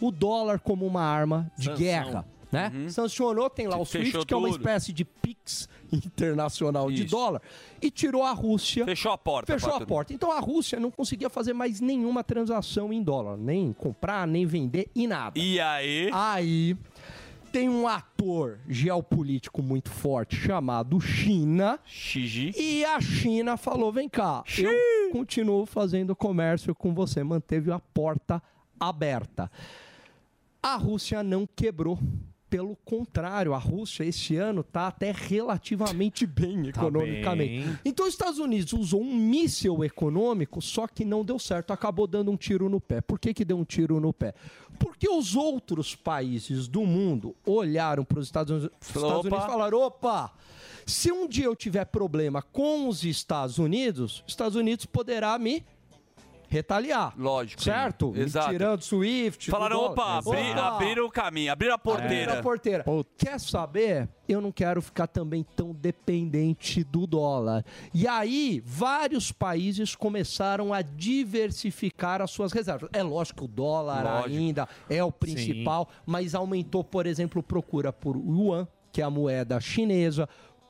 o dólar como uma arma de Sanção. guerra. Né? Sancionou, tem lá o Fechou SWIFT, que é uma tudo. espécie de PIX internacional de Isso. dólar, e tirou a Rússia. Fechou a porta. Fechou a tudo. porta. Então a Rússia não conseguia fazer mais nenhuma transação em dólar, nem comprar, nem vender e nada. E aí? Aí tem um ator geopolítico muito forte chamado China. Xigi. E a China falou: vem cá, eu continuo fazendo comércio com você. Manteve a porta aberta. A Rússia não quebrou. Pelo contrário, a Rússia esse ano está até relativamente bem economicamente. bem. Então os Estados Unidos usou um míssil econômico, só que não deu certo, acabou dando um tiro no pé. Por que, que deu um tiro no pé? Porque os outros países do mundo olharam para os Estados Unidos, Falou, Estados Unidos e falaram: opa, se um dia eu tiver problema com os Estados Unidos, os Estados Unidos poderá me retaliar. Lógico. Certo? Exato. Me tirando Swift. Falaram, opa, abri, abriram o caminho, abriram a porteira. Abriram a porteira. Quer saber? Eu não quero ficar também tão dependente do dólar. E aí, vários países começaram a diversificar as suas reservas. É lógico que o dólar Lógico. ainda é o principal, mas aumentou, por exemplo, procura por yuan, que é a moeda chinesa,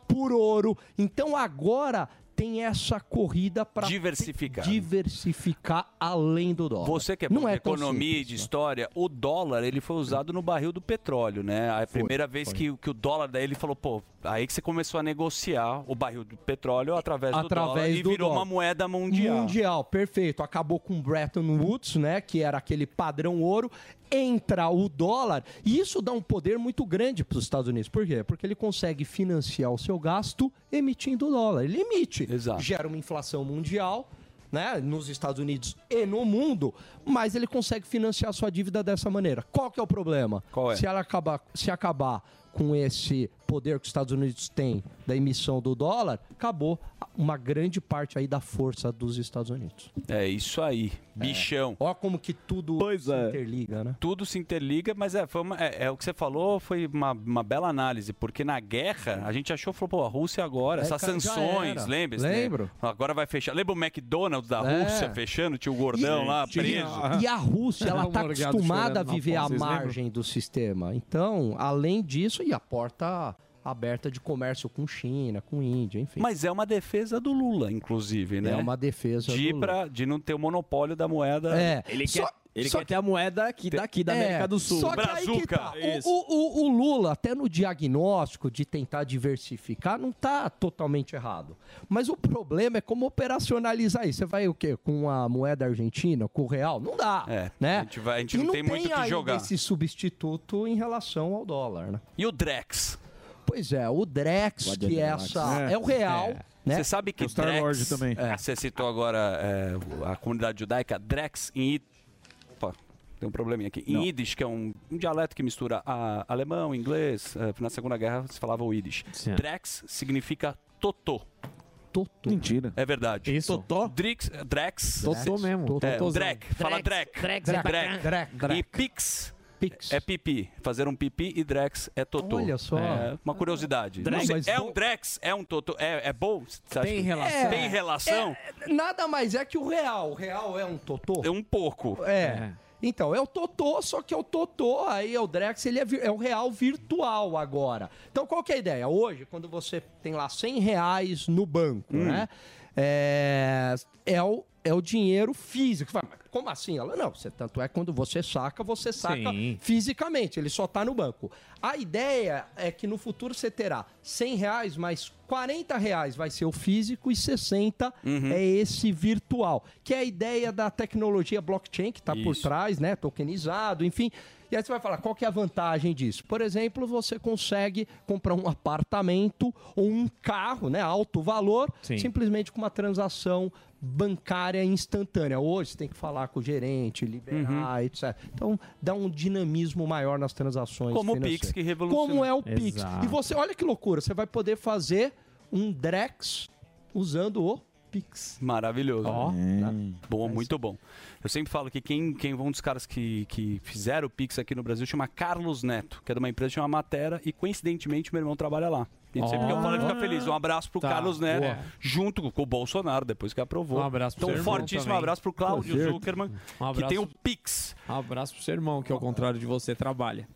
por ouro. Então agora tem essa corrida para Diversificar. diversificar além do dólar. Você que é Não bom de é economia e de né? história, o dólar ele foi usado no barril do petróleo, né? A primeira vez que, que o dólar daí ele falou, pô, aí que você começou a negociar o barril do petróleo através, do dólar através e do virou dólar. uma moeda mundial. Mundial, perfeito. Acabou com Bretton Woods, né? Que era aquele padrão ouro. Entra o dólar e isso dá um poder muito grande para os Estados Unidos. Por quê? Porque ele consegue financiar o seu gasto emitindo dólar. Ele emite. Gera uma inflação mundial. Né, nos Estados Unidos e no mundo, mas ele consegue financiar sua dívida dessa maneira. Qual que é o problema? Qual é? Se ela acabar, se acabar com esse poder que os Estados Unidos têm da emissão do dólar, acabou uma grande parte aí da força dos Estados Unidos. É isso aí, bichão. Olha como que tudo se interliga, né? Tudo se interliga, mas é, foi uma- é, é o que você falou, foi uma, uma bela análise, porque na guerra a gente achou, falou, pô, a Rússia agora, É, essas sanções, lembra? Lembro. Agora vai fechar. Lembra o McDonald's da É. Rússia fechando? Tinha o gordão E- lá tinha- preso. E a Rússia, ela está Morgado acostumada a viver à vocês lembram? margem do sistema. Então, além disso, e a porta aberta de comércio com China, com Índia, enfim. Mas é uma defesa do Lula, inclusive, né? É uma defesa de, do Lula. pra- de não ter o monopólio da moeda. É. Ele Só- quer, ele só quer ter a moeda aqui daqui, da É, América do Sul. Só que aí que tá. O, o- o- o Lula, até no diagnóstico de tentar diversificar, não está totalmente errado. Mas o problema é como operacionalizar isso. Você vai o quê? Com a moeda argentina, com o real? Não dá. né? A gente, vai- a gente E não, tem muito o que jogar. esse substituto em relação ao dólar, né? E o Drex? Pois é, o Drex, que é essa. Galáxia. É, o real. É. Né? Você sabe que Drex, É, Você citou agora é, a comunidade judaica, Drex em Yid- Opa, tem um probleminha aqui. Em. Yiddish, que é um, um dialeto que mistura a- alemão, inglês, é, na Segunda Guerra se falava o Yiddish. Drex significa totô. Totô. Mentira. É verdade. Isso. Totó? Drix, Drex. Totô mesmo, É. Drek. Fala Drex. Drek. Drex é. Drek. E Pix. Pix. É pipi. Fazer um pipi e Drex é totô. Olha só. É uma curiosidade. Drex. Não é bom- um Drex? É um totô? É, é bom? Você acha Tem que- relação. Tem relação? É, nada mais é que o real. O real é um totô? É um pouco. É. Então, é o Totô, só que é o Totô, aí é o Drex, ele é, é o real virtual agora. Então, qual que é a ideia? Hoje, quando você tem lá 100 reais no banco, Hum. né? É, é, o, é o dinheiro físico. Você fala, "Mas Como assim? Ela, não, você, tanto é quando você saca, você saca Sim. fisicamente, ele só está no banco. A ideia é que no futuro você terá 100 reais, mas 40 reais vai ser o físico e 60 Uhum. é esse virtual, que é a ideia da tecnologia blockchain que está por trás, né, tokenizado, enfim. E aí você vai falar, qual que é a vantagem disso? Por exemplo, você consegue comprar um apartamento ou um carro, né, alto valor, Sim. simplesmente com uma transação bancária instantânea. Hoje você tem que falar com o gerente, liberar, Uhum. etc. Então dá um dinamismo maior nas transações Como o. Pix, que revolucionou. Como é o Pix. Exato. E você, olha que loucura, você vai poder fazer um Drex usando o Pix. Maravilhoso. Ó. Bom, muito bom. Eu sempre falo que quem, quem um dos caras que, que fizeram o Pix aqui no Brasil chama Carlos Neto, que é de uma empresa que chama Matera, e coincidentemente meu irmão trabalha lá. E sempre que eu falo, ele fica feliz. Um abraço pro Tá, Carlos Neto, boa. junto com o Bolsonaro, depois que aprovou. Um abraço pro Então, seu irmão fortíssimo também. abraço pro Cláudio. Zuckerman, Um que tem o. Pix. Um abraço pro seu irmão, que ao contrário de você trabalha.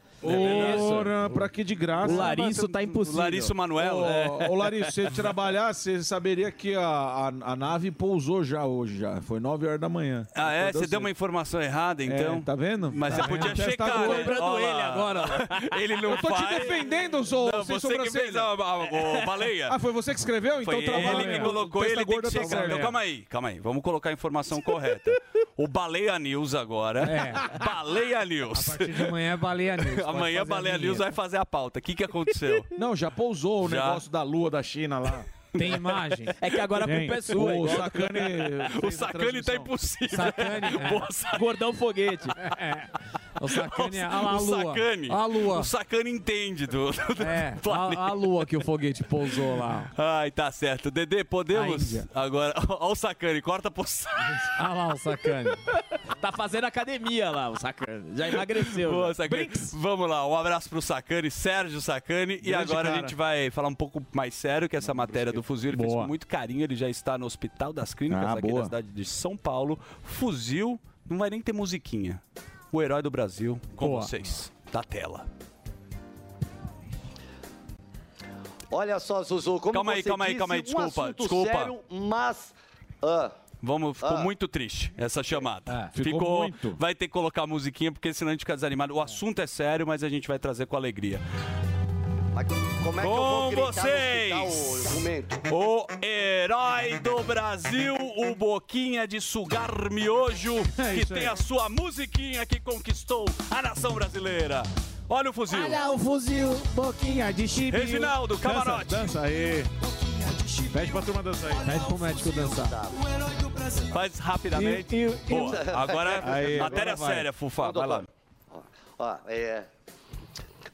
Ora, pra que de graça? O Larisso tá impossível. O Larisso Manuel. Ô, é. ô, Larisso, se você trabalhar, você saberia que a, a, a nave pousou já hoje, já. Foi 9 horas da manhã. Ah, é? Você deu uma informação errada, então? É, tá vendo? Mas Tá você podia vendo? checar, Tá né? cobrando Ó ele agora. Ele não Eu tô te defendendo, sou Não, sem você que fez a, a, o baleia. Ah, foi você que escreveu? Então Foi trabalha. ele que colocou, ele tem que tá checar. Então calma aí, calma aí. Vamos colocar a informação correta. O Baleia News agora. É. Baleia News. A partir de amanhã é Baleia News. Amanhã a Baleia. News vai fazer a pauta. O que, que aconteceu? Não, já pousou o Já. negócio da lua da China lá. Tem imagem? É que agora a Tem. culpa é sua. O igual- Sacani. O a Sacani tá impossível. Sacani, é. Boa, Gordão foguete. O Sacani, olha lá a o lua. Sacani. A lua. O Sacani entende do, do É, a, a lua que o foguete pousou lá. Ai, tá certo. Dedê, A podemos? Agora, ó o Sacani, corta pro Olha lá o Sacani. Tá fazendo academia lá, o sacana. Já emagreceu. Boa, já. Sacani. Vamos lá, um abraço pro Sacani, Sérgio Sacani. E agora a cara. gente vai falar um pouco mais sério que essa matéria do fuzil. Ele fez Boa. com muito carinho, ele já está no Hospital das Clínicas, Ah, aqui boa. na cidade de São Paulo. Fuzil, não vai nem ter musiquinha. O herói do Brasil, com Boa. vocês, da tela. Olha só, Zuzu, como Calma aí, você calma aí, disse, calma aí, um desculpa, assunto desculpa. sério, mas... ah, Vamos, ficou Ah. muito triste essa chamada. ficou muito. Vai ter que colocar a musiquinha, porque senão a gente fica desanimado. O assunto é sério, mas a gente vai trazer com alegria. Como é que eu vou Com gritar no vocês, hospital, o herói do Brasil, o Boquinha de Sugar Miojo, que É isso tem aí. a sua musiquinha que conquistou a nação brasileira. Olha o fuzil. Olha o fuzil, boquinha de chibio. Reginaldo, camarote. Dança, dança aí. Pede pra turma dançar aí. Pede pro médico dançar. Faz rapidamente. E- e- e- Boa. Agora, Aí, matéria agora séria, Fufá. Ô, Vai lá. Ó, é...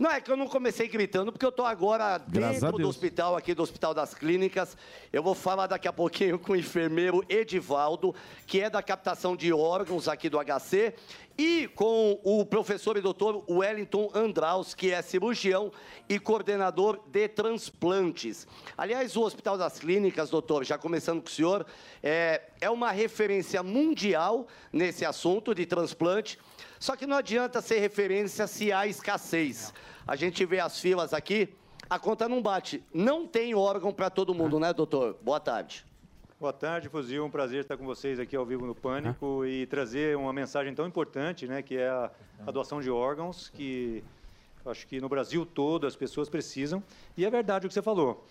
Não, é que eu não comecei gritando, porque eu tô agora Graças dentro do hospital, aqui do Hospital das Clínicas. Eu vou falar daqui a pouquinho com o enfermeiro Edivaldo, que é da captação de órgãos aqui do HC, e com o professor e doutor Wellington Andraus, que é cirurgião e coordenador de transplantes. Aliás, o Hospital das Clínicas, doutor, já começando com o senhor, é, é uma referência mundial nesse assunto de transplante. Só que não adianta ser referência se há escassez. A gente vê as filas aqui, a conta não bate. Não tem órgão para todo mundo, né, doutor? Boa tarde. Boa tarde, Fuzil. Um prazer estar com vocês aqui ao vivo no Pânico e trazer uma mensagem tão importante, né, que é a, a doação de órgãos, que acho que no Brasil todo as pessoas precisam. E é verdade o que você falou.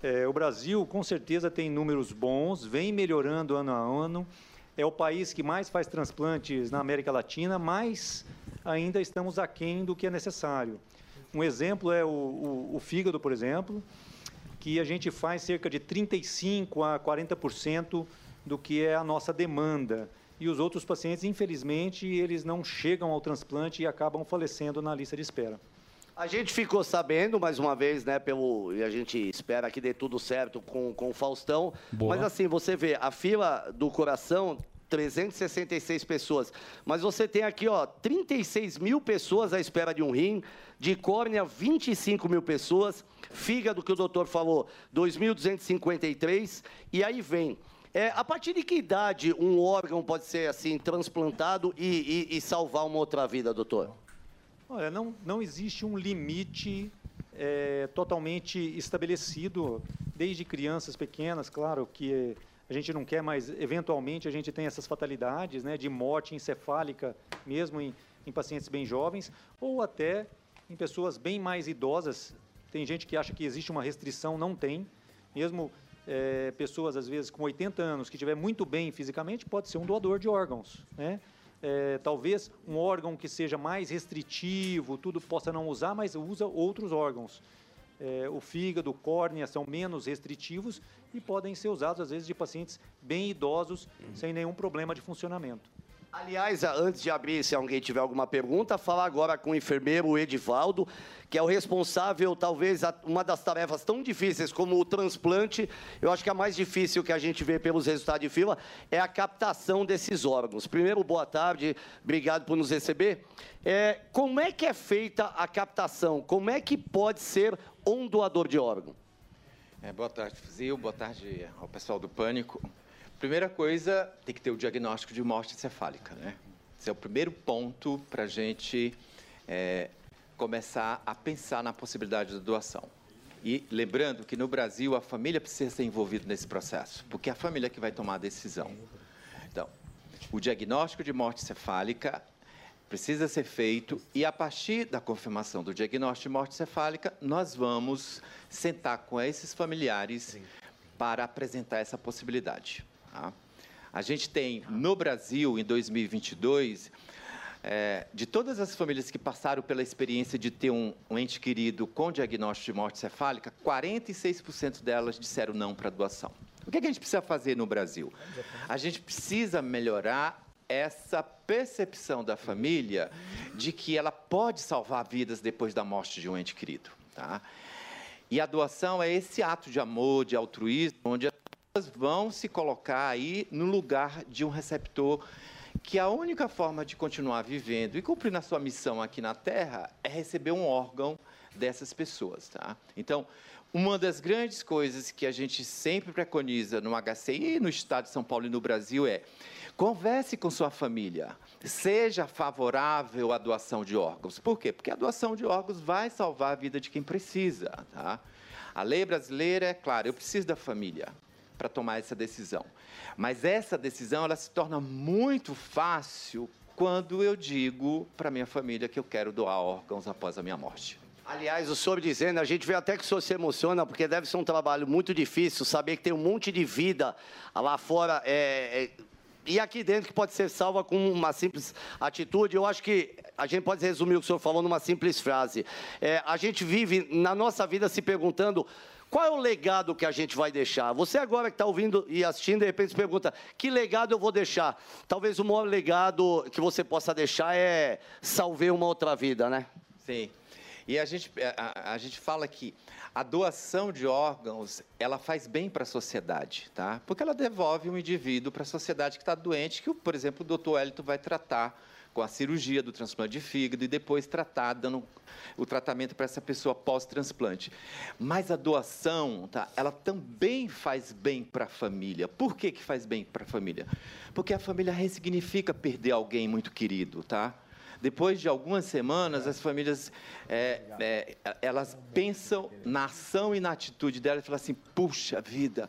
É, o Brasil, com certeza, tem números bons, vem melhorando ano a ano. É o país que mais faz transplantes na América Latina, mas ainda estamos aquém do que é necessário. Um exemplo é o, o, o fígado, por exemplo que a gente faz cerca de 35 a 40% do que é a nossa demanda. E os outros pacientes, infelizmente, eles não chegam ao transplante e acabam falecendo na lista de espera. A gente ficou sabendo, mais uma vez, né, pelo. E a gente espera que dê tudo certo com, com o Faustão. Boa. Mas assim, você vê, a fila do coração. 366 pessoas. Mas você tem aqui, ó, 36 mil pessoas à espera de um rim, de córnea, 25 mil pessoas, fígado, que o doutor falou, 2.253, e aí vem. É, a partir de que idade um órgão pode ser, assim, transplantado e, e- e salvar uma outra vida, doutor? Olha, não, não existe um limite é, totalmente estabelecido, desde crianças pequenas, claro que a gente não quer, mas eventualmente a gente tem essas fatalidades né, de morte encefálica, mesmo em, em pacientes bem jovens, ou até em pessoas bem mais idosas. Tem gente que acha que existe uma restrição, não tem. Mesmo é, pessoas, às vezes, com 80 anos, que estiver muito bem fisicamente, pode ser um doador de órgãos. Né? É, talvez um órgão que seja mais restritivo, tudo possa não usar, mas usa outros órgãos. É, o fígado, córnea são menos restritivos e podem ser usados, às vezes, de pacientes bem idosos, sem nenhum problema de funcionamento. Aliás, antes de abrir, se alguém tiver alguma pergunta, falar agora com o enfermeiro Edivaldo, que é o responsável, talvez, uma das tarefas tão difíceis como o transplante. Eu acho que a mais difícil que a gente vê pelos resultados de fila é a captação desses órgãos. Primeiro, boa tarde, obrigado por nos receber. É, como é que é feita a captação? Como é que pode ser um doador de órgão? É, boa tarde, Fuzil. Boa tarde ao pessoal do Pânico. Primeira coisa, tem que ter o diagnóstico de morte encefálica, né? Esse é o primeiro ponto para a gente é, começar a pensar na possibilidade da doação. E lembrando que no Brasil a família precisa ser envolvida nesse processo, porque é a família que vai tomar a decisão. Então, o diagnóstico de morte encefálica precisa ser feito e a partir da confirmação do diagnóstico de morte encefálica, nós vamos sentar com esses familiares para apresentar essa possibilidade. Tá? A gente tem no Brasil, em 2022, é, de todas as famílias que passaram pela experiência de ter um, um ente querido com diagnóstico de morte cefálica, 46% delas disseram não para a doação. O que, é que a gente precisa fazer no Brasil? A gente precisa melhorar essa percepção da família de que ela pode salvar vidas depois da morte de um ente querido. Tá? E a doação é esse ato de amor, de altruísmo, onde pessoas vão se colocar aí no lugar de um receptor que a única forma de continuar vivendo e cumprindo a sua missão aqui na Terra é receber um órgão dessas pessoas, tá? Então, uma das grandes coisas que a gente sempre preconiza no HCI, no Estado de São Paulo e no Brasil é converse com sua família, seja favorável à doação de órgãos. Por quê? Porque a doação de órgãos vai salvar a vida de quem precisa, tá? A lei brasileira é clara, eu preciso da família para tomar essa decisão. Mas essa decisão ela se torna muito fácil quando eu digo para minha família que eu quero doar órgãos após a minha morte. Aliás, o senhor dizendo, a gente vê até que o senhor se emociona, porque deve ser um trabalho muito difícil saber que tem um monte de vida lá fora é, é, e aqui dentro que pode ser salva com uma simples atitude. Eu acho que a gente pode resumir o que o senhor falou numa simples frase. É, a gente vive na nossa vida se perguntando. Qual é o legado que a gente vai deixar? Você agora que está ouvindo e assistindo, de repente se pergunta, que legado eu vou deixar? Talvez o maior legado que você possa deixar é salvar uma outra vida, né? Sim. E a gente, a, a gente fala que a doação de órgãos, ela faz bem para a sociedade, tá? Porque ela devolve um indivíduo para a sociedade que está doente, que, por exemplo, o doutor Elito vai tratar com a cirurgia do transplante de fígado e depois tratar, dando o tratamento para essa pessoa pós-transplante. Mas a doação, tá, ela também faz bem para a família. Por que, que faz bem para a família? Porque a família ressignifica perder alguém muito querido, tá? Depois de algumas semanas, as famílias é, é, elas pensam na ação e na atitude delas e falam assim: puxa vida,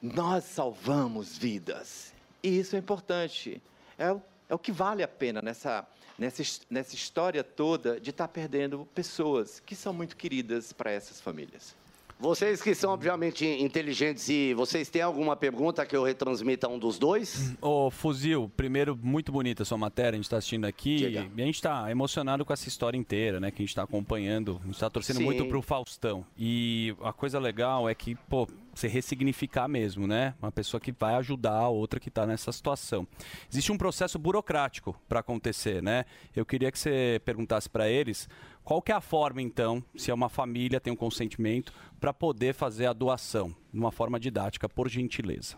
nós salvamos vidas. E isso é importante. É, o- é o que vale a pena nessa, nessa, nessa história toda de estar perdendo pessoas que são muito queridas para essas famílias. Vocês que são obviamente inteligentes e vocês têm alguma pergunta que eu retransmita a um dos dois? Ô, Fuzil, primeiro, muito bonita a sua matéria, a gente está assistindo aqui. Diga. E a gente está emocionado com essa história inteira, né? Que a gente está acompanhando. A gente está torcendo Sim. muito pro Faustão. E a coisa legal é que, pô, você ressignificar mesmo, né? Uma pessoa que vai ajudar a outra que está nessa situação. Existe um processo burocrático para acontecer, né? Eu queria que você perguntasse para eles qual que é a forma, então, se é uma família, tem um consentimento, para poder fazer a doação, de uma forma didática, por gentileza.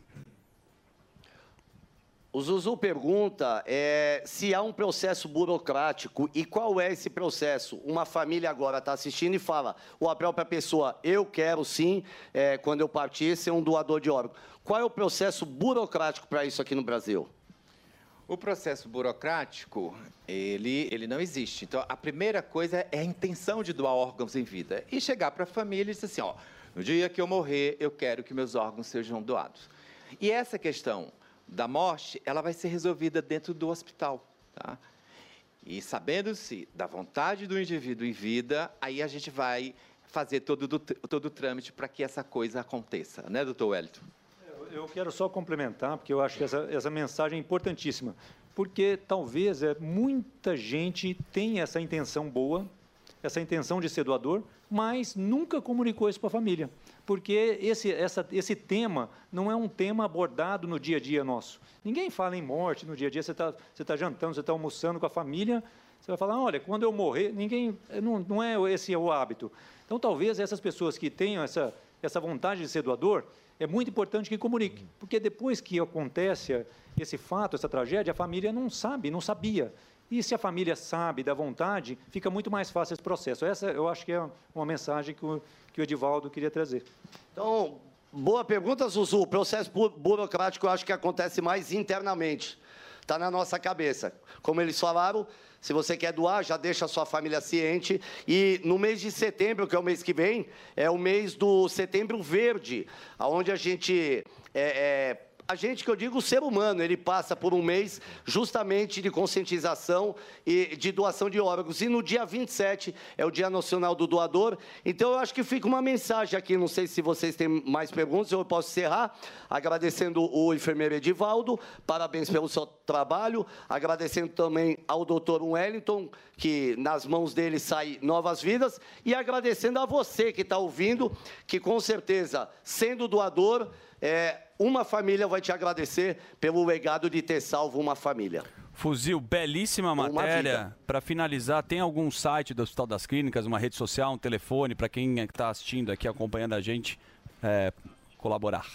O Zuzu pergunta é, se há um processo burocrático e qual é esse processo. Uma família agora está assistindo e fala, ou a própria pessoa, eu quero sim, é, quando eu partir, ser um doador de órgão. Qual é o processo burocrático para isso aqui no Brasil? O processo burocrático, ele, ele não existe. Então, a primeira coisa é a intenção de doar órgãos em vida. E chegar para a família e dizer assim, ó, no dia que eu morrer, eu quero que meus órgãos sejam doados. E essa questão da morte, ela vai ser resolvida dentro do hospital, tá? E sabendo-se da vontade do indivíduo em vida, aí a gente vai fazer todo, do- todo o trâmite para que essa coisa aconteça, né, doutor Wellington? Eu quero só complementar, porque eu acho que essa, essa mensagem é importantíssima. Porque talvez é, muita gente tem essa intenção boa, essa intenção de ser doador, mas nunca comunicou isso para a família. Porque esse, essa, esse tema não é um tema abordado no dia a dia nosso. Ninguém fala em morte no dia a dia, você está você tá jantando, você está almoçando com a família, você vai falar, olha, quando eu morrer, ninguém. Não, não é esse o hábito. Então, talvez essas pessoas que tenham essa, essa vontade de ser doador, é muito importante que comunique, porque depois que acontece esse fato, essa tragédia, a família não sabe, não sabia. E se a família sabe da vontade, fica muito mais fácil esse processo. Essa eu acho que é uma mensagem que o, que o Edivaldo queria trazer. Então, boa pergunta, Zuzu. O processo bu- burocrático eu acho que acontece mais internamente. Está na nossa cabeça. Como eles falaram, se você quer doar, já deixa a sua família ciente. E no mês de setembro, que é o mês que vem, é o mês do Setembro Verde, onde a gente. é, é, a gente que eu digo o ser humano, ele passa por um mês justamente de conscientização e de doação de órgãos. E no dia 27 é o Dia Nacional do Doador. Então eu acho que fica uma mensagem aqui, não sei se vocês têm mais perguntas, eu posso encerrar agradecendo o enfermeiro Edivaldo, parabéns pelo seu trabalho, agradecendo também ao doutor Wellington, que nas mãos dele sai novas vidas, e agradecendo a você que está ouvindo, que com certeza, sendo doador, é, uma família vai te agradecer pelo legado de ter salvo uma família. Fuzil, belíssima matéria. Para finalizar, tem algum site do Hospital das Clínicas, uma rede social, um telefone, para quem está assistindo aqui, acompanhando a gente, é, colaborar?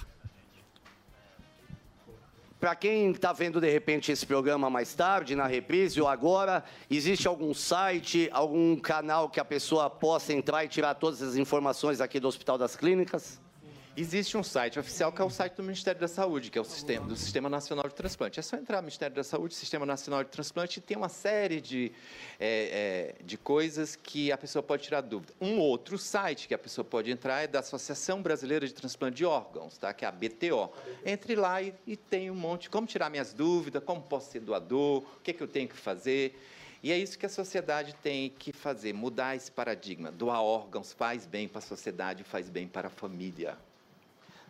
Para quem está vendo de repente esse programa mais tarde, na reprise ou agora, existe algum site, algum canal que a pessoa possa entrar e tirar todas as informações aqui do Hospital das Clínicas? Existe um site oficial que é o site do Ministério da Saúde, que é o sistema, do Sistema Nacional de Transplante. É só entrar no Ministério da Saúde, Sistema Nacional de Transplante, e tem uma série de, é, é, de coisas que a pessoa pode tirar dúvida. Um outro site que a pessoa pode entrar é da Associação Brasileira de Transplante de Órgãos, tá? que é a BTO. Entre lá e, e tem um monte, como tirar minhas dúvidas, como posso ser doador, o que, que eu tenho que fazer. E é isso que a sociedade tem que fazer, mudar esse paradigma. Doar órgãos faz bem para a sociedade, faz bem para a família.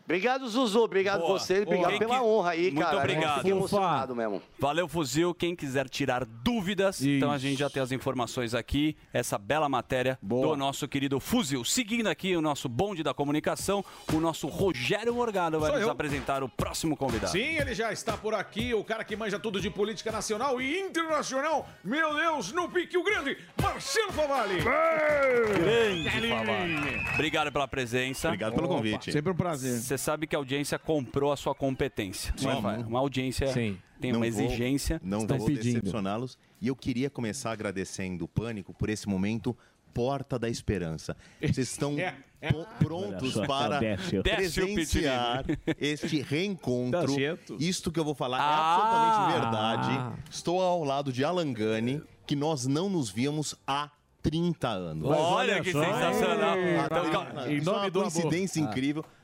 Obrigado, Zuzu. Obrigado Boa. você. Obrigado Quem pela que- honra aí, Muito cara. obrigado. Fiquei emocionado mesmo. Valeu, Fuzil. Quem quiser tirar dúvidas, então a gente já tem as informações aqui. Essa bela matéria do nosso querido Fuzil. Seguindo aqui o nosso bonde da comunicação, o nosso Rogério Morgado vai Sou nos eu. apresentar o próximo convidado. Sim, ele já está por aqui, o cara que manja tudo de política nacional e internacional. Meu Deus, no pique o grande, Marcelo Favalli. Grande Favalli. Obrigado pela presença. Obrigado pelo convite. Sempre um prazer. Você sabe que a audiência comprou a sua competência. não é, Sim. Uma audiência tem Não uma vou- exigência. não vou decepcioná-los. E eu queria começar agradecendo o Pânico por esse momento Porta da Esperança. Vocês estão po- prontos Olha só, para. Décio presenciar este reencontro. Tá. Isto que eu vou falar Ah! é absolutamente verdade. Estou ao lado de Alan Gani, que nós não nos víamos há 30 anos. Mas olha que sensacional. Há Então, 30 calma. anos. Em Isso é nome uma do amor. coincidência Ah.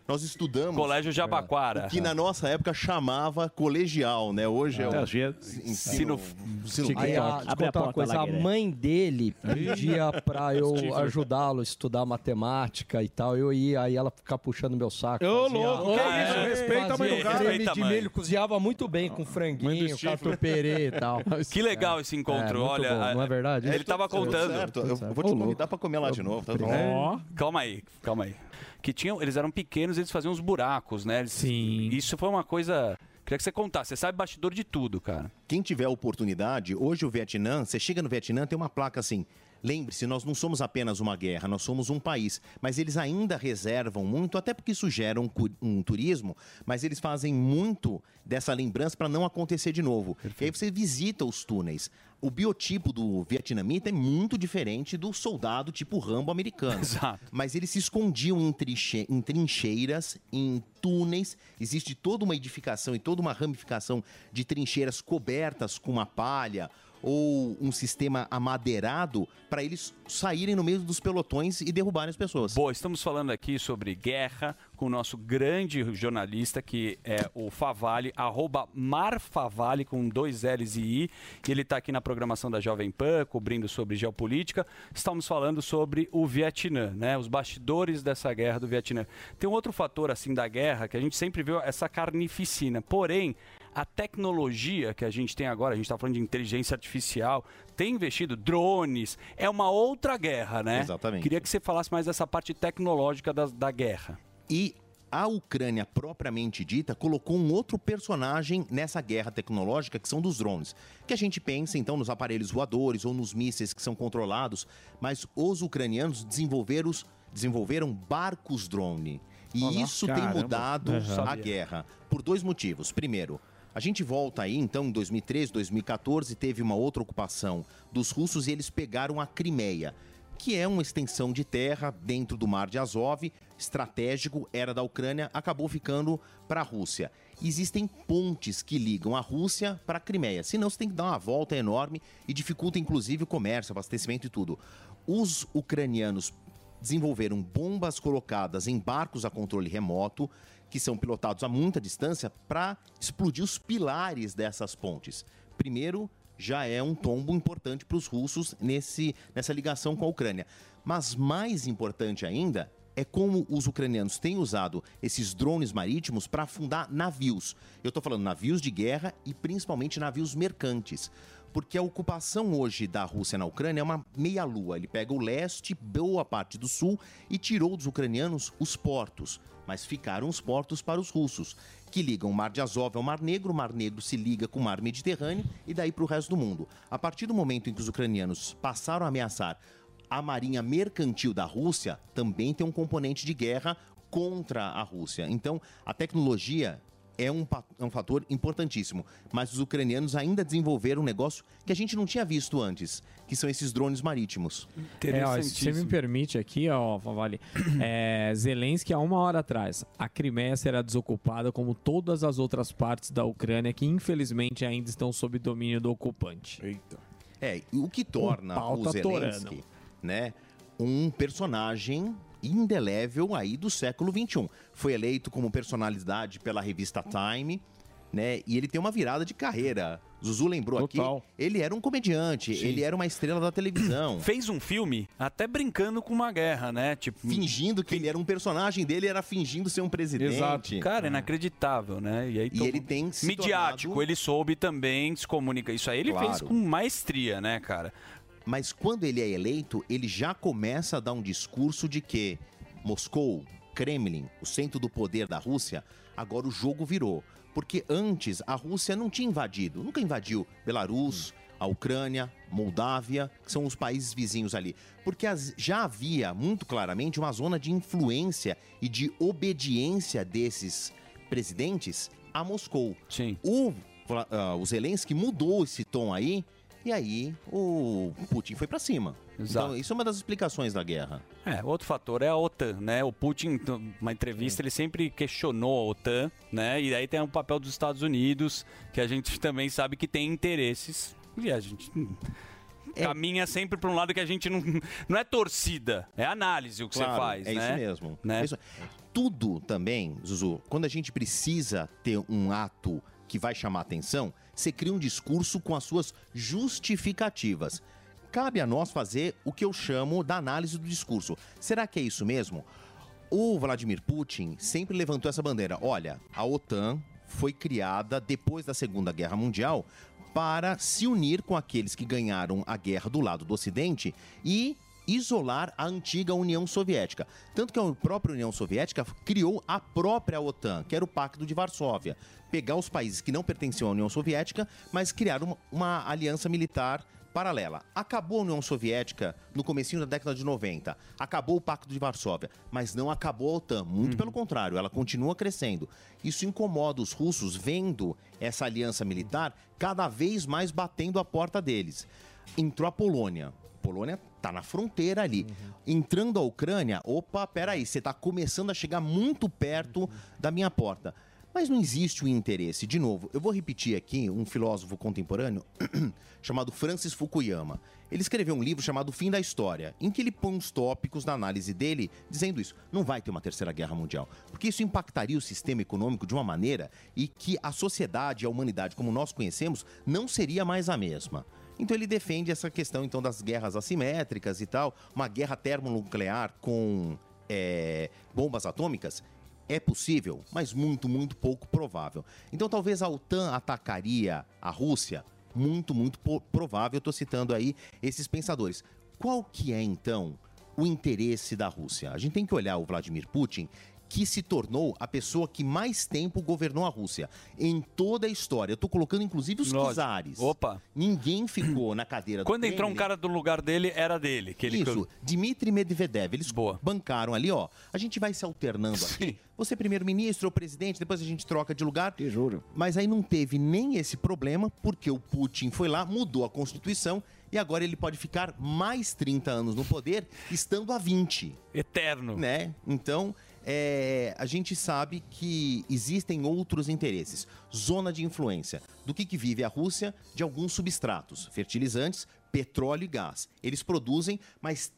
Nós estudamos. Colégio Jabaquara. O que na nossa época chamava colegial, né? Hoje é o Tá ensino, ensino Aí, a, te contar uma coisa, a mãe dele pedia pra eu ajudá-lo a estudar matemática e tal. Eu ia, aí ela ficava puxando meu saco. Ô, louco, que Ah, isso? é, Respeita a mãe do cara. creme de milho, cozinhava muito bem com franguinho, catuperê e tal. Que legal esse encontro, É, olha. bom, não é verdade? Ele tava contando. certo, eu vou te convidar pra comer lá de novo, tá bom? Calma aí, calma aí. Que tinham, eles eram pequenos, eles faziam uns buracos, né? Eles- Sim. Isso foi uma coisa. Queria que você contasse. Você sabe bastidor de tudo, cara. Quem tiver a oportunidade, hoje o Vietnã, você chega no Vietnã, tem uma placa assim. Lembre-se, nós não somos apenas uma guerra, nós somos um país. Mas eles ainda reservam muito, até porque isso gera um, um turismo, mas eles fazem muito dessa lembrança para não acontecer de novo. E aí você visita os túneis. O biotipo do vietnamita é muito diferente do soldado tipo Rambo americano. Exato. Mas eles se escondiam em, triche- em trincheiras, em túneis. Existe toda uma edificação e toda uma ramificação de trincheiras cobertas com uma palha ou um sistema amadeirado para eles saírem no meio dos pelotões e derrubarem as pessoas. Boa, estamos falando aqui sobre guerra com o nosso grande jornalista, que é o Favale, arroba Marfavale, com dois L's e I. Ele está aqui na programação da Jovem Pan, cobrindo sobre geopolítica. Estamos falando sobre o Vietnã, né? Os bastidores dessa guerra do Vietnã. Tem um outro fator, assim, da guerra, que a gente sempre viu essa carnificina. Porém, a tecnologia que a gente tem agora, a gente está falando de inteligência artificial, tem investido drones, é uma outra guerra, né? Exatamente. Queria que você falasse mais dessa parte tecnológica da, da guerra. E a Ucrânia propriamente dita colocou um outro personagem nessa guerra tecnológica que são dos drones. Que a gente pensa então nos aparelhos voadores ou nos mísseis que são controlados, mas os ucranianos desenvolveram, os- desenvolveram barcos drone. E isso Caramba. tem mudado Uhum. a guerra por dois motivos. Primeiro, a gente volta aí, então, em 2013, 2014, teve uma outra ocupação dos russos e eles pegaram a Crimeia, que é uma extensão de terra dentro do Mar de Azov, estratégico, era da Ucrânia, acabou ficando para a Rússia. Existem pontes que ligam a Rússia para a Crimeia, senão você tem que dar uma volta enorme e dificulta inclusive o comércio, abastecimento e tudo. Os ucranianos desenvolveram bombas colocadas em barcos a controle remoto, que são pilotados a muita distância, para explodir os pilares dessas pontes. Primeiro, já é um tombo importante para os russos nesse, nessa ligação com a Ucrânia. Mas mais importante ainda é como os ucranianos têm usado esses drones marítimos para afundar navios. Eu estou falando navios de guerra e principalmente navios mercantes. Porque a ocupação hoje da Rússia na Ucrânia é uma meia-lua. Ele pega o leste, boa parte do sul e tirou dos ucranianos os portos. Mas ficaram os portos para os russos, que ligam o Mar de Azov ao Mar Negro, o Mar Negro se liga com o Mar Mediterrâneo e daí para o resto do mundo. A partir do momento em que os ucranianos passaram a ameaçar a marinha mercantil da Rússia, também tem um componente de guerra contra a Rússia. Então, a tecnologia é um, é um fator importantíssimo. Mas os ucranianos ainda desenvolveram um negócio que a gente não tinha visto antes, que são esses drones marítimos. É, ó, se você me permite aqui, ó, Favali, é, Zelensky, há uma hora atrás, a Crimeia será desocupada como todas as outras partes da Ucrânia que infelizmente ainda estão sob domínio do ocupante. Eita. É, e o que torna o tá Zelensky, torando. Né, um personagem indelével aí do século XXI. Foi eleito como personalidade pela revista Time, né, e ele tem uma virada de carreira. Zuzu lembrou Total. aqui, ele era um comediante, Sim. ele era uma estrela da televisão. Fez um filme até brincando com uma guerra, né? Tipo, fingindo que ele era um personagem dele, era fingindo ser um presidente. Cara, inacreditável, né? E, aí, E ele tem se Midiático, ele soube também se comunica. Isso aí ele fez Claro. com maestria, né, cara? Mas quando ele é eleito, ele já começa a dar um discurso de que Moscou, Kremlin, o centro do poder da Rússia, agora o jogo virou. Porque antes a Rússia não tinha invadido, nunca invadiu Belarus, a Ucrânia, Moldávia, que são os países vizinhos ali. Porque as- já havia muito claramente uma zona de influência e de obediência desses presidentes a Moscou. Sim. O, Vla- ah, o Zelensky mudou esse tom aí, e aí o Putin foi pra cima. Exato. Então, isso é uma das explicações da guerra. É, outro fator é a OTAN, né? O Putin, numa entrevista, ele sempre questionou a OTAN, né? E aí tem o papel dos Estados Unidos, que a gente também sabe que tem interesses. E a gente hum, caminha sempre para um lado que a gente não, não é torcida, é análise o que Claro, você faz, é né? isso mesmo. Né? É isso- Tudo também, Zuzu, quando a gente precisa ter um ato que vai chamar atenção, você cria um discurso com as suas justificativas. Cabe a nós fazer o que eu chamo da análise do discurso. Será que é isso mesmo? O Vladimir Putin sempre levantou essa bandeira. Olha, a OTAN foi criada depois da Segunda Guerra Mundial para se unir com aqueles que ganharam a guerra do lado do Ocidente e isolar a antiga União Soviética. Tanto que a própria União Soviética criou a própria OTAN, que era o Pacto de Varsóvia. Pegar os países que não pertenciam à União Soviética, mas criar uma, uma aliança militar paralela. Acabou a União Soviética no comecinho da década de 90. Acabou o Pacto de Varsóvia, mas não acabou a OTAN. Muito pelo contrário, ela continua crescendo. Isso incomoda os russos vendo essa aliança militar cada vez mais batendo a porta deles. Entrou a Polônia. Polônia tá na fronteira ali. Entrando a Ucrânia, opa, peraí, você tá começando a chegar muito perto da minha porta. Mas não existe o interesse. De novo, eu vou repetir aqui um filósofo contemporâneo chamado Francis Fukuyama. Ele escreveu um livro chamado Fim da História, em que ele põe uns tópicos na análise dele dizendo isso. Não vai ter uma terceira guerra mundial, porque isso impactaria o sistema econômico de uma maneira e que a sociedade, a humanidade como nós conhecemos, não seria mais a mesma. Então ele defende essa questão então das guerras assimétricas e tal, uma guerra termonuclear com é, bombas atômicas. É possível, mas muito, muito pouco provável. Então talvez a OTAN atacaria a Rússia? Muito, muito provável. Estou citando aí esses pensadores. Qual que é então o interesse da Rússia? A gente tem que olhar o Vladimir Putin, que se tornou a pessoa que mais tempo governou a Rússia em toda a história. Eu tô colocando inclusive os Lógico. czares. Opa. Ninguém ficou na cadeira do Quando entrou um cara do lugar dele, era dele. Que ele... Isso, Dmitry Medvedev, eles bancaram ali, ó. A gente vai se alternando aqui. Você primeiro-ministro ou presidente, depois a gente troca de lugar. Tesouro. Mas aí não teve nem esse problema, porque o Putin foi lá, mudou a Constituição e agora ele pode ficar mais 30 anos no poder, estando a 20. Eterno. Né? Então, é, a gente sabe que existem outros interesses. Zona de influência. Do que, que vive a Rússia? De alguns substratos, fertilizantes, petróleo e gás. Eles produzem, mas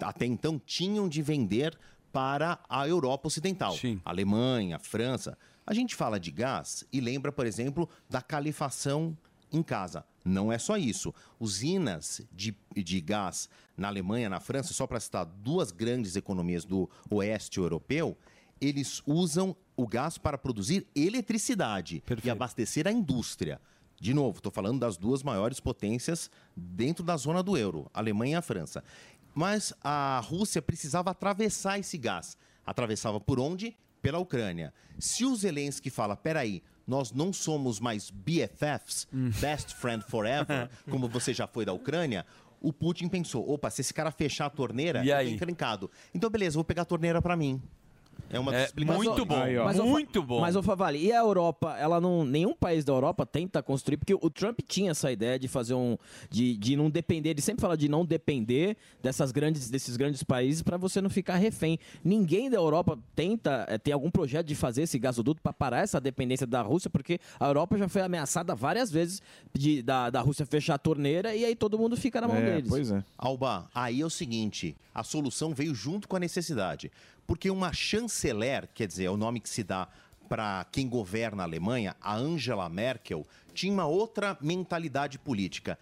até então tinham de vender para a Europa Ocidental. Alemanha, França. A gente fala de gás e lembra, por exemplo, da calefação em casa. Não é só isso. Usinas de, de gás na Alemanha, na França, só para citar duas grandes economias do oeste europeu, eles usam o gás para produzir eletricidade e abastecer a indústria. De novo, estou falando das duas maiores potências dentro da zona do euro, Alemanha e a França. Mas a Rússia precisava atravessar esse gás. Atravessava por onde? Pela Ucrânia. Se o Zelensky fala, peraí, nós não somos mais BFFs, Best Friend Forever, como você já foi da Ucrânia, o Putin pensou, opa, se esse cara fechar a torneira, E eu tô aí? encrencado. Então, beleza, vou pegar a torneira para mim. É uma É muito bom, Mas, ô, Fa- muito bom. Mas, ô Favali, e a Europa? Ela não. Nenhum país da Europa tenta construir, porque o Trump tinha essa ideia de fazer um. de, de não depender, ele sempre fala de não depender dessas grandes, desses grandes países para você não ficar refém. Ninguém da Europa tenta, eh, tem algum projeto de fazer esse gasoduto para parar essa dependência da Rússia, porque a Europa já foi ameaçada várias vezes de, da, da Rússia fechar a torneira e aí todo mundo fica na mão deles. é. Alba, aí é o seguinte: a solução veio junto com a necessidade. Porque uma chanceler, quer dizer, é o nome que se dá para quem governa a Alemanha, a Angela Merkel, tinha uma outra mentalidade política.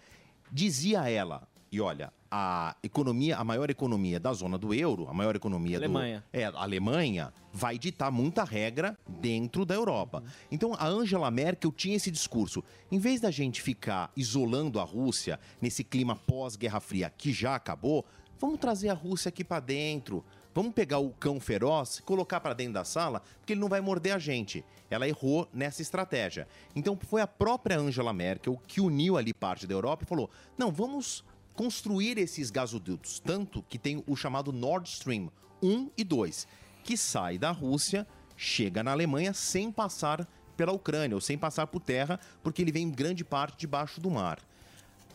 Dizia ela, e olha, a economia, a maior economia da zona do euro, a maior economia Alemanha. do é, a Alemanha vai ditar muita regra dentro da Europa. Então a Angela Merkel tinha esse discurso. Em vez da gente ficar isolando a Rússia nesse clima pós-Guerra Fria que já acabou, vamos trazer a Rússia aqui para dentro. Vamos pegar o cão feroz, colocar para dentro da sala, porque ele não vai morder a gente. Ela errou nessa estratégia. Então foi a própria Angela Merkel que uniu ali parte da Europa e falou: "Não, vamos construir esses gasodutos, tanto que tem o chamado Nord Stream 1 e 2, que sai da Rússia, chega na Alemanha sem passar pela Ucrânia ou sem passar por terra, porque ele vem em grande parte debaixo do mar.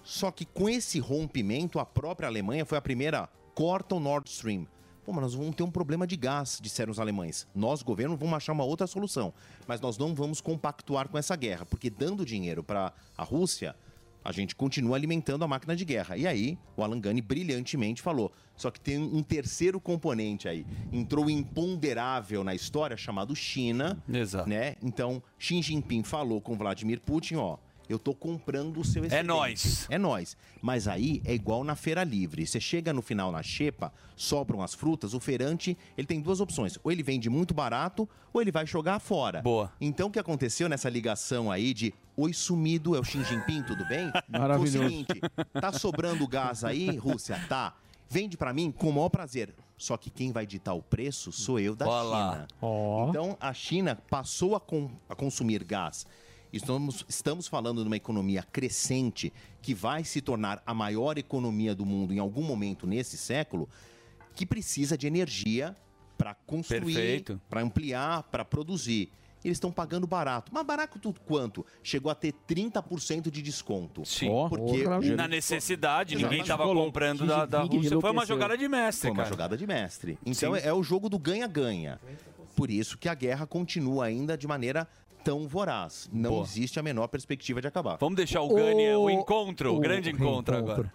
Só que com esse rompimento, a própria Alemanha foi a primeira, corta o Nord Stream. Pô, mas nós vamos ter um problema de gás, disseram os alemães. Nós, governo, vamos achar uma outra solução. Mas nós não vamos compactuar com essa guerra, porque dando dinheiro para a Rússia, a gente continua alimentando a máquina de guerra. E aí, o Alan Gani brilhantemente falou. Só que tem um terceiro componente aí. Entrou imponderável na história chamado China. Exato. Né? Então, Xi Jinping falou com Vladimir Putin, ó. Eu tô comprando o seu excedente. nóis. É nós. Mas aí é igual na feira livre. Você chega no final na xepa, sobram as frutas, o feirante, ele tem duas opções. Ou ele vende muito barato, ou ele vai jogar fora. Boa. Então o que aconteceu nessa ligação aí de Oi sumido, é o Xi Jinping, tudo bem? Maravilhoso. Foi o seguinte, tá sobrando gás aí, Rússia? Tá. Vende pra mim com o maior prazer. Só que quem vai ditar o preço sou eu da Olha lá. China. Então a China passou a, com- a consumir gás. Estamos, estamos falando de uma economia crescente que vai se tornar a maior economia do mundo em algum momento nesse século, que precisa de energia para construir, para ampliar, para produzir. Eles estão pagando barato. Mas barato tudo quanto? Chegou a ter 30% de desconto. Sim. porque Na necessidade, ninguém estava comprando da, da Rússia. Foi uma jogada de mestre, Foi uma cara. jogada de mestre. Então Sim. é, é o jogo do ganha-ganha. Por isso que a guerra continua ainda de maneira tão voraz. Não Boa. existe a menor perspectiva de acabar. Vamos deixar o Gani, o encontro, o grande encontro agora.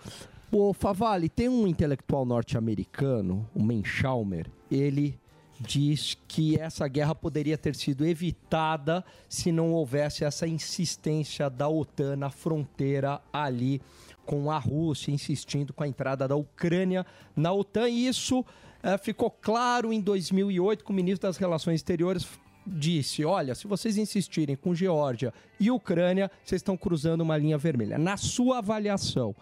O Favale, tem um intelectual norte-americano, o Menschaumer, ele diz que essa guerra poderia ter sido evitada se não houvesse essa insistência da OTAN na fronteira ali com a Rússia, insistindo com a entrada da Ucrânia na OTAN. E isso eh, ficou claro em 2008, com o ministro das Relações Exteriores disse: olha, se vocês insistirem com Geórgia e Ucrânia, vocês estão cruzando uma linha vermelha. Na sua avaliação,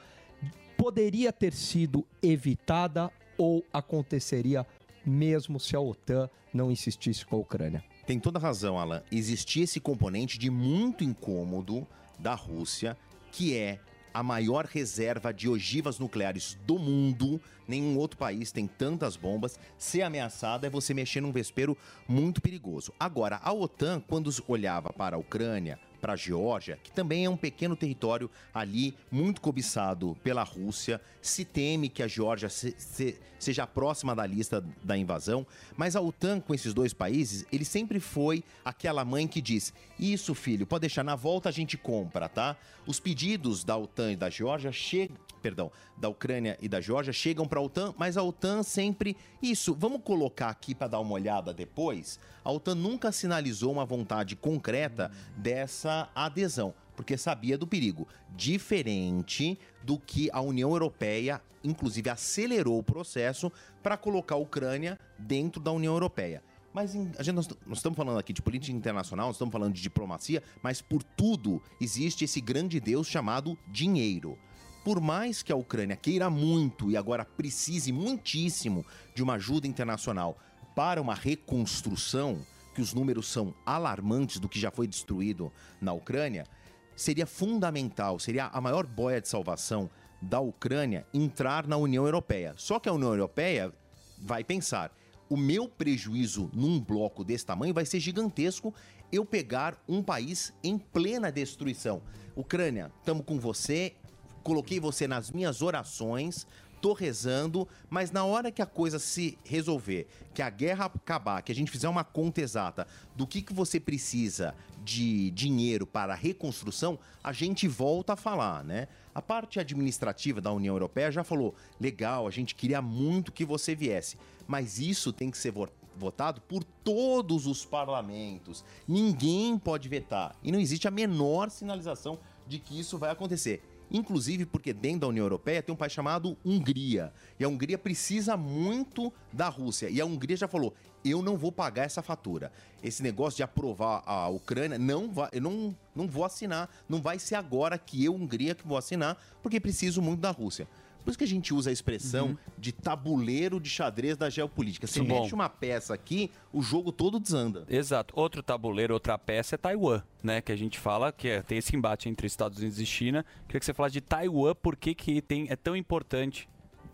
poderia ter sido evitada ou aconteceria mesmo se a OTAN não insistisse com a Ucrânia? Tem toda razão, Alan. Existia esse componente de muito incômodo da Rússia, que é a maior reserva de ogivas nucleares do mundo. Nenhum outro país tem tantas bombas. Ser ameaçada é você mexer num vespeiro muito perigoso. Agora, a OTAN, quando olhava para a Ucrânia, para a Geórgia, que também é um pequeno território ali muito cobiçado pela Rússia. Se teme que a Geórgia se- se- seja próxima da lista da invasão, mas a OTAN com esses dois países, ele sempre foi aquela mãe que diz: "Isso, filho, pode deixar na volta a gente compra, tá?" Os pedidos da OTAN e da Geórgia chegam perdão, da Ucrânia e da Geórgia chegam para a OTAN, mas a OTAN sempre isso, vamos colocar aqui para dar uma olhada depois. A OTAN nunca sinalizou uma vontade concreta dessa adesão, porque sabia do perigo, diferente do que a União Europeia, inclusive acelerou o processo para colocar a Ucrânia dentro da União Europeia. Mas em- a gente, nós, nós estamos falando aqui de política internacional, nós estamos falando de diplomacia, mas por tudo existe esse grande Deus chamado dinheiro. Por mais que a Ucrânia queira muito e agora precise muitíssimo de uma ajuda internacional para uma reconstrução, que os números são alarmantes do que já foi destruído na Ucrânia, seria fundamental, seria a maior boia de salvação da Ucrânia entrar na União Europeia. Só que a União Europeia vai pensar: o meu prejuízo num bloco desse tamanho vai ser gigantesco eu pegar um país em plena destruição. Ucrânia, estamos com você, coloquei você nas minhas orações, tô rezando, mas na hora que a coisa se resolver, que a guerra acabar, que a gente fizer uma conta exata do que, que você precisa de dinheiro para a reconstrução, a gente volta a falar, né? A parte administrativa da União Europeia já falou: legal, a gente queria muito que você viesse, mas isso tem que ser vo- votado por todos os parlamentos. Ninguém pode vetar. E não existe a menor sinalização de que isso vai acontecer. Inclusive porque dentro da União Europeia tem um país chamado Hungria. E a Hungria precisa muito da Rússia. E a Hungria já falou: eu não vou pagar essa fatura. Esse negócio de aprovar a Ucrânia, não vai, eu não, não vou assinar. Não vai ser agora que eu, Hungria, que vou assinar, porque preciso muito da Rússia. Por isso que a gente usa a expressão de tabuleiro de xadrez da geopolítica. Você Uhum. Muito bom. mexe uma peça aqui, o jogo todo desanda. Exato. Outro tabuleiro, outra peça é Taiwan, né? Que a gente fala que é- tem esse embate entre Estados Unidos e China. Queria que você falasse de Taiwan, por que, que tem, é tão importante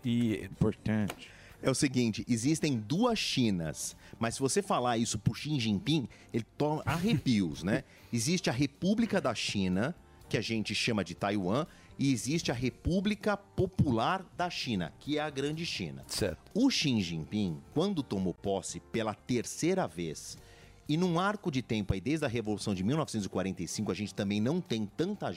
e... Importante. É o seguinte, existem duas Chinas, mas se você falar isso pro Xi Jinping, ele toma arrepios, né? Existe a República da China, que a gente chama de Taiwan, e existe a República Popular da China, que é a Grande China. Certo. O Xi Jinping, quando tomou posse pela terceira vez, e num arco de tempo aí, desde a Revolução de 1945, a gente também não tem tanta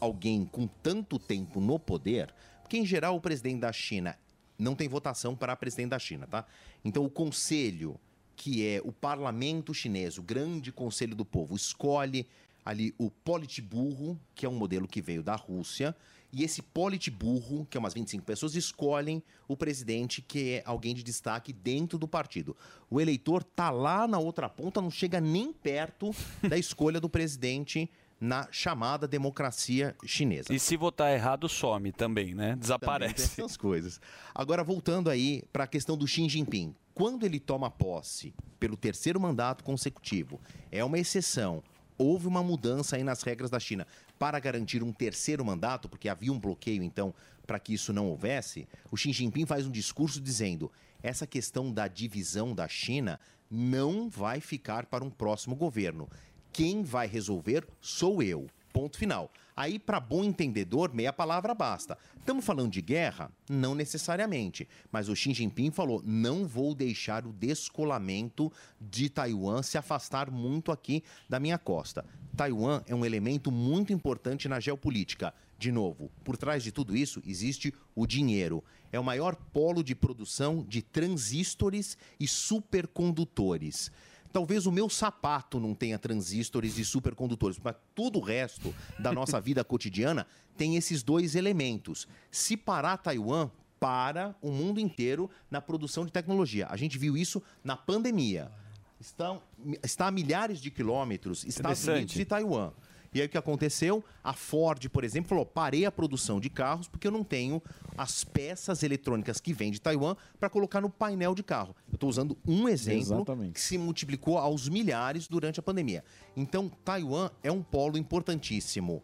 alguém com tanto tempo no poder, porque em geral o presidente da China não tem votação para presidente da China, tá? Então o conselho, que é o parlamento chinês, o grande conselho do povo, escolhe ali o Politburo, que é um modelo que veio da Rússia, e esse Politburo, que é umas 25 pessoas, escolhem o presidente, que é alguém de destaque dentro do partido. O eleitor tá lá na outra ponta, não chega nem perto da escolha do presidente na chamada democracia chinesa. E se votar errado, some também, né? Também Desaparece. essas coisas. Agora, voltando aí para a questão do Xi Jinping. Quando ele toma posse pelo terceiro mandato consecutivo, é uma exceção. Houve uma mudança aí nas regras da China para garantir um terceiro mandato, porque havia um bloqueio, então, para que isso não houvesse. O Xi Jinping faz um discurso dizendo: essa questão da divisão da China não vai ficar para um próximo governo. Quem vai resolver sou eu. Ponto final. Aí, para bom entendedor, meia palavra basta. Estamos falando de guerra? Não necessariamente. Mas o Xi Jinping falou: não vou deixar o descolamento de Taiwan se afastar muito aqui da minha costa. Taiwan é um elemento muito importante na geopolítica. De novo, por trás de tudo isso existe o dinheiro. É o maior polo de produção de transistores e supercondutores. Talvez o meu sapato não tenha transistores e supercondutores, mas todo o resto da nossa vida cotidiana tem esses dois elementos. Se parar Taiwan, para o mundo inteiro na produção de tecnologia. A gente viu isso na pandemia. Estão, está a milhares de quilômetros Estados. Unidos e Taiwan. E aí o que aconteceu? A Ford, por exemplo, falou: parei a produção de carros porque eu não tenho as peças eletrônicas que vem de Taiwan para colocar no painel de carro. Eu estou usando um exemplo Exatamente. que se multiplicou aos milhares durante a pandemia. Então, Taiwan é um polo importantíssimo.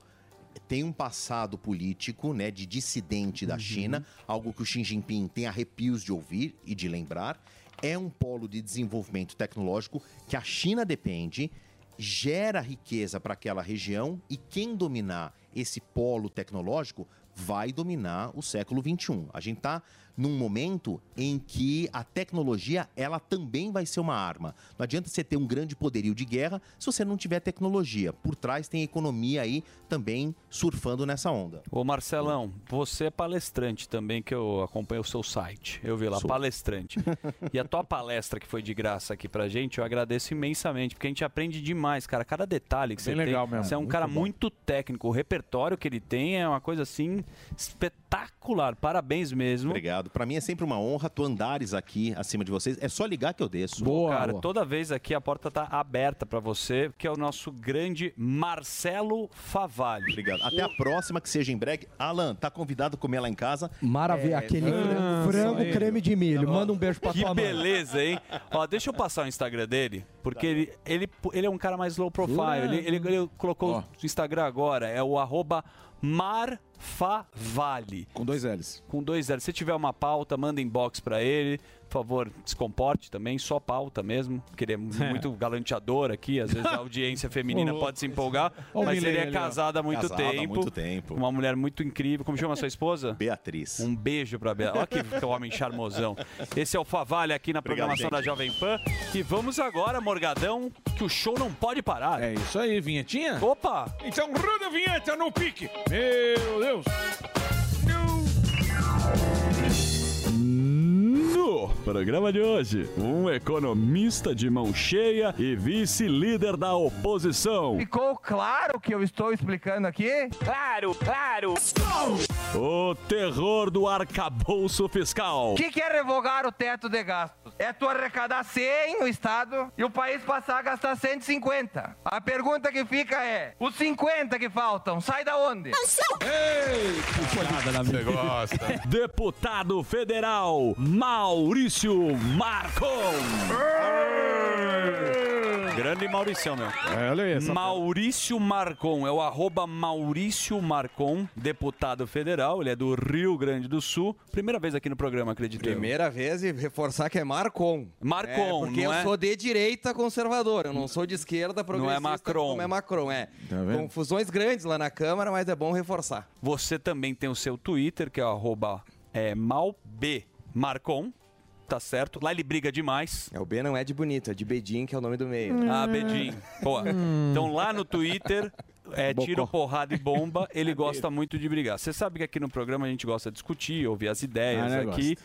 Tem um passado político, né, de dissidente da China, algo que o Xi Jinping tem arrepios de ouvir e de lembrar. É um polo de desenvolvimento tecnológico que a China depende, gera riqueza para aquela região e quem dominar esse polo tecnológico vai dominar o século XXI. A gente está num momento em que a tecnologia ela também vai ser uma arma. Não adianta você ter um grande poderio de guerra se você não tiver tecnologia. Por trás tem economia aí também surfando nessa onda. Ô Marcelão, você é palestrante também, que eu acompanho o seu site. Eu vi lá, Sou. palestrante. e a tua palestra que foi de graça aqui pra gente, eu agradeço imensamente, porque a gente aprende demais, cara. Cada detalhe que Bem você tem. legal mesmo, Você é um muito cara bom. muito técnico. O repertório que ele tem é uma coisa assim espetacular. Parabéns mesmo. Obrigado. Para mim é sempre uma honra tu andares aqui acima de vocês. É só ligar que eu desço. cara, toda vez aqui a porta tá aberta pra você, que é o nosso grande Marcelo Favalli. Obrigado. Até a próxima, que seja em breve. Alan, tá convidado a comer lá em casa. Maravilha, É, aquele ah, frango creme de milho. Manda um beijo pra Que tua mãe. beleza, hein? Ó, deixa eu passar o Instagram dele. Porque ele, ele, ele é um cara mais low profile. Ele, ele, ele colocou no Instagram agora, é o arroba Marfavale. Com dois L's. Com dois L's. Se tiver uma pauta, manda inbox pra ele. Por favor, se comporte também, só pauta mesmo. Porque ele é muito galanteador aqui. Às vezes a audiência feminina pode se empolgar. Mas ele é casado há muito Casado há tempo. muito tempo. Uma mulher muito incrível. Como chama sua esposa? Beatriz. Um beijo pra Beatriz. Olha que, que homem charmosão. Esse é o Favalha aqui na Obrigado, programação da gente. Jovem Pan. E vamos agora, Morgadão, que o show não pode parar. É isso aí, vinhetinha? Opa! Então roda a vinheta no pique. Meu Deus. No programa de hoje, um economista de mão cheia e vice-líder da oposição. Ficou claro o que eu estou explicando aqui? Claro, claro. O terror do arcabouço fiscal. O que, que é revogar o teto de gastos? É tu arrecadar 100 no Estado e o país passar a gastar 150. A pergunta que fica é: os 50 que faltam, sai da onde? Você gosta. Deputado federal Maurício Marcon. Grande Mauricião, meu. É, olha aí, essa Maurício Marcon, é o arroba Maurício Marcon, deputado federal, ele é do Rio Grande do Sul. Primeira vez aqui no programa, acredito eu. Primeira vez e reforçar que é Marcon. Marcon, é, porque não eu é? sou de direita conservador, eu não sou de esquerda progressista. Macron. Como é Macron, é. Tá vendo? Confusões grandes lá na Câmara, mas é bom reforçar. Você também tem o seu Twitter, que é o arroba é, malbmarcon, tá certo? Lá ele briga demais. É, o B não é de bonito, é de Bedim, que é o nome do meio. Ah, Bedim. Boa. Então lá no Twitter, é Bocó. tiro, porrada e bomba, ele gosta muito de brigar. Você sabe que aqui no programa a gente gosta de discutir, ouvir as ideias Ah, né, aqui.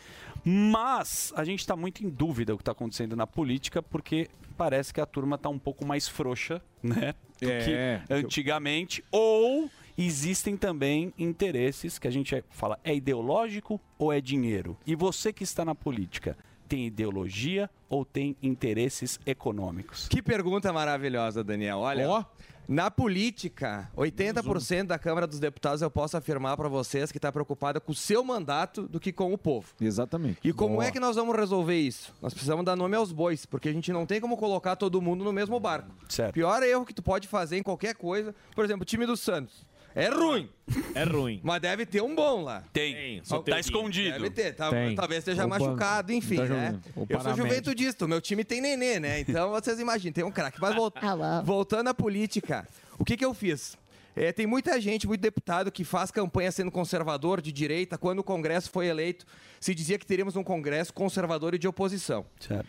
Mas a gente está muito em dúvida o que está acontecendo na política, porque parece que a turma está um pouco mais frouxa, né? Do É. que antigamente. Ou existem também interesses que a gente é- fala, é ideológico ou é dinheiro? E você que está na política, tem ideologia ou tem interesses econômicos? Que pergunta maravilhosa, Daniel. Olha, na política, 80% da Câmara dos Deputados eu posso afirmar para vocês que está preocupada com o seu mandato do que com o povo. Exatamente. E como Boa. é que nós vamos resolver isso? Nós precisamos dar nome aos bois, porque a gente não tem como colocar todo mundo no mesmo barco. Certo. Pior erro que tu pode fazer em qualquer coisa, por exemplo, o time do Santos. É ruim. É ruim. Mas deve ter um bom lá. Tem. Só Tá tem. escondido. Deve ter. tá- Tem. talvez esteja O banco. machucado, enfim, Tá né? Eu sou juventudista, o meu time tem nenê, né? Então vocês imaginem, tem um craque. Mas vol- voltando à política, o que, que eu fiz? É, tem muita gente, muito deputado que faz campanha sendo conservador, de direita. Quando o Congresso foi eleito, se dizia que teríamos um Congresso conservador e de oposição.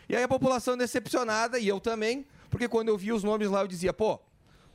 E aí a população decepcionada, e eu também, porque quando eu vi os nomes lá, eu dizia, pô,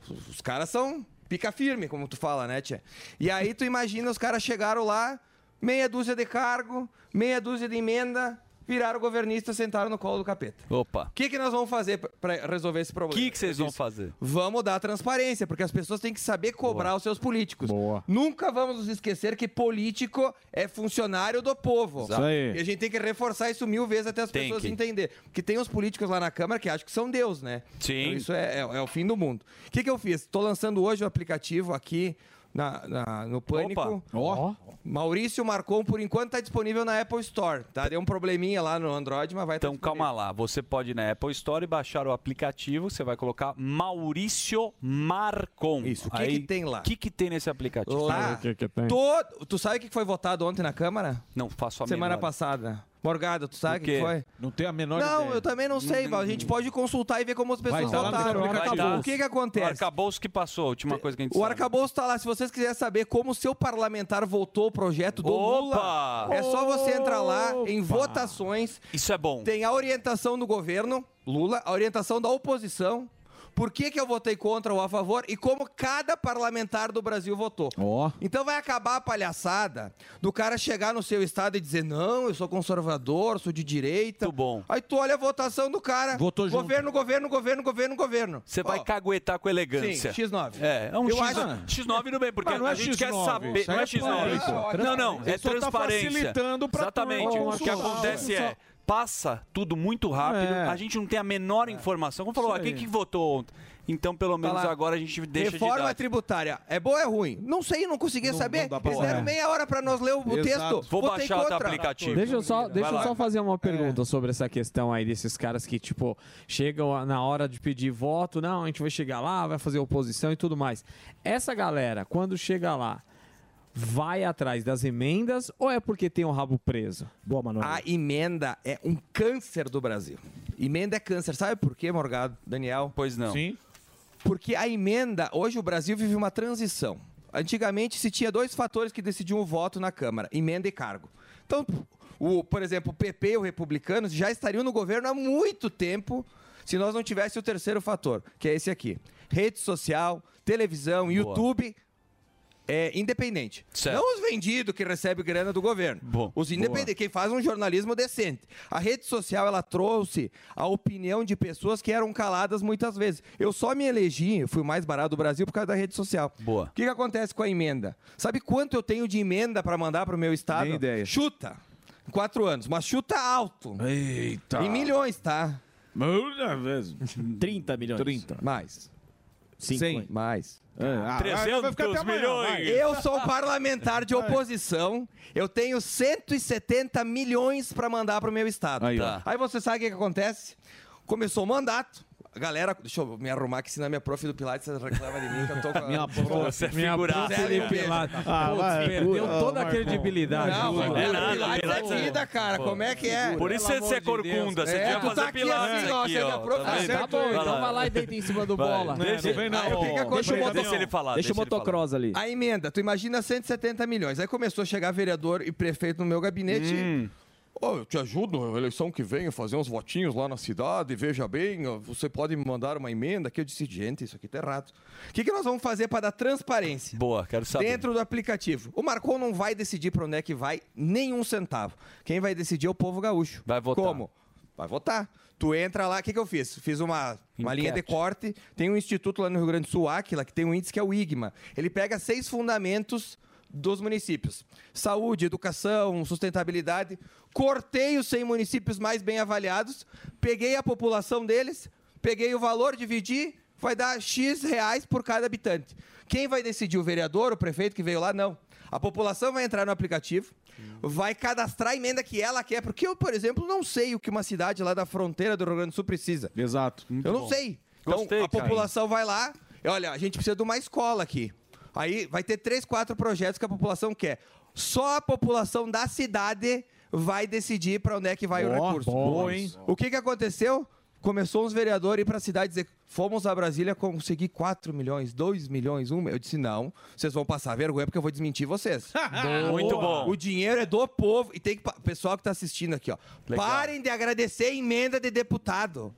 os- os caras são pica firme, como tu fala, né, tia? E aí tu imagina, os caras chegaram lá, meia dúzia de cargo, meia dúzia de emenda, viraram governistas, sentaram no colo do capeta. Opa. O que, que nós vamos fazer para resolver esse O problema? que, que vocês vão fazer? Vamos dar transparência, porque as pessoas têm que saber cobrar os seus políticos. Nunca vamos nos esquecer que político é funcionário do povo. Isso aí. E a gente tem que reforçar isso mil vezes até as Tem pessoas que. entenderem. Porque tem uns políticos lá na Câmara que acham que são Deus, né? Sim. Então isso é, é- é o fim do mundo. O que, que eu fiz? Estou lançando hoje o aplicativo aqui na, na- no Pânico. Ó. Maurício Marcon, por enquanto, está disponível na Apple Store. Tá? Deu um probleminha lá no Android, mas vai estar Então calma lá, você pode ir na Apple Store e baixar o aplicativo, você vai colocar Maurício Marcon. Isso, o que que tem lá? O que, que tem nesse aplicativo? Lá, todo... Tu sabe o que foi votado ontem na Câmara? Não faço a Semana menor. passada. Morgado, tu sabe o O que foi? Não tem a menor Não, ideia. eu também não sei, Val. A gente pode consultar e ver como as pessoas no votaram. O que que O acontece? arcabouço que passou, a última coisa que a gente O sabe. arcabouço tá lá. Se vocês quiserem saber como o seu parlamentar votou o projeto do Opa! Lula, é só você entrar lá em votações. Isso é bom. Tem a orientação do governo, Lula, a orientação da oposição. Por que, que eu votei contra ou a favor e como cada parlamentar do Brasil votou. Ó. Então vai acabar a palhaçada do cara chegar no seu estado e dizer: não, eu sou conservador, sou de direita. Muito bom. Aí tu olha a votação do cara. Votou junto. governo, governo, governo, governo, governo. Você vai caguetar com elegância. Sim, X9. É, é um Eu X, acho- X9 não bem, porque Mas não é a gente quer X9, saber. isso aí Não é é X9. claro. Não, não, é tá transparência. facilitando pra Exatamente. O que acontece é. Passa tudo muito rápido, É. a gente não tem a menor informação. Como falou, ah, quem que votou ontem? Então, pelo menos lá. agora a gente deixa Reforma de dar. tributária. É boa ou é ruim? Não sei, não conseguia Não- saber. não Eles deram meia hora pra nós ler o, o Exato. texto. Vou Votei baixar o contra. aplicativo. Deixa eu só, deixa eu só fazer uma pergunta sobre essa questão aí desses caras que, tipo, chegam na hora de pedir voto, não, a gente vai chegar lá, vai fazer oposição e tudo mais. Essa galera, quando chega lá, vai atrás das emendas ou é porque tem o rabo preso? Boa, Manuel. A emenda é um câncer do Brasil. Emenda é câncer. Sabe por quê, Morgado, Daniel? Pois não. Sim. Porque a emenda, hoje o Brasil vive uma transição. Antigamente se tinha dois fatores que decidiam o voto na Câmara: emenda e cargo. Então, o, por exemplo, o PP e o Republicanos já estariam no governo há muito tempo se nós não tivéssemos o terceiro fator, que é esse aqui: rede social, televisão, YouTube. É independente. Certo. Não os vendidos que recebem grana do governo. os independentes, quem faz um jornalismo decente. A rede social ela trouxe a opinião de pessoas que eram caladas muitas vezes. Eu só me elegi, eu fui o mais barato do Brasil por causa da rede social. Boa. O que, que acontece com a emenda? Sabe quanto eu tenho de emenda para mandar para o meu estado? Nem ideia. Chuta. Em quatro anos, mas chuta alto. Eita. Em milhões, tá? Muitas vezes. 30 milhões. 30. Mais. Cinco. Cem. Mais. Ah, vai ficar até amanhã, vai. Eu sou parlamentar de oposição. Eu tenho 170 milhões para mandar para o meu estado. Aí. Tá. Aí você sabe o que, que acontece? Começou o mandato. A galera, deixa eu me arrumar que senão minha prof do Pilates reclama de mim que eu tô com a... Minha prof. Você é Minha prof de Pedro. Pilates. Ah, Putz, vai, perdeu toda a credibilidade. Não, Pô, mas é o nada, Pilates Pilates é é- vida, cara. Como é que é? Por isso Pelo você é de corcunda. Você É, devia tu fazer tá aqui pilates assim, ó, aqui, você é minha ó. prof. Tá vendo? Tá bom, Vai então vai lá e deita em cima do bola. deixa- Vem não. Que que? Deixa, ele falar. Deixa o motocross ali. A emenda, tu imagina 170 milhões. Aí começou a chegar vereador e prefeito no meu gabinete. Ô, eu te ajudo na eleição que vem a fazer uns votinhos lá na cidade, veja bem, você pode me mandar uma emenda que eu disse, gente, isso aqui tá errado. O que, que nós vamos fazer para dar transparência? Boa, quero saber. Dentro do aplicativo. O Marcon não vai decidir para onde é que vai nenhum centavo. Quem vai decidir é o povo gaúcho. Vai votar. Como? Vai votar. Tu entra lá, o que, que eu fiz? Fiz uma, uma linha de corte. Tem um instituto lá no Rio Grande do Sul, Aquila, que tem um índice que é o IGMA. Ele pega seis fundamentos dos municípios: saúde, educação, sustentabilidade. Cortei os 100 municípios mais bem avaliados, peguei a população deles, peguei o valor, dividi, vai dar X reais por cada habitante. Quem vai decidir? O vereador, o prefeito que veio lá? Não. A população vai entrar no aplicativo, vai cadastrar a emenda que ela quer, porque eu, por exemplo, não sei o que uma cidade lá da fronteira do Rio Grande do Sul precisa. Exato. Eu não bom. sei. Então, Gostei, a cara. população vai lá, olha, a gente precisa de uma escola aqui. Aí vai ter três, quatro projetos que a população quer. Só a população da cidade vai decidir para onde é que vai o Ó, recurso. boa, hein? O que, que aconteceu? Começou uns vereadores a ir para a cidade dizer: fomos a Brasília conseguir 4 milhões, 2 milhões, 1 Eu disse: não, vocês vão passar vergonha porque eu vou desmentir vocês. Muito bom. O dinheiro é do povo. E tem que. Pessoal que tá assistindo aqui, ó. Legal. Parem de agradecer a emenda de deputado.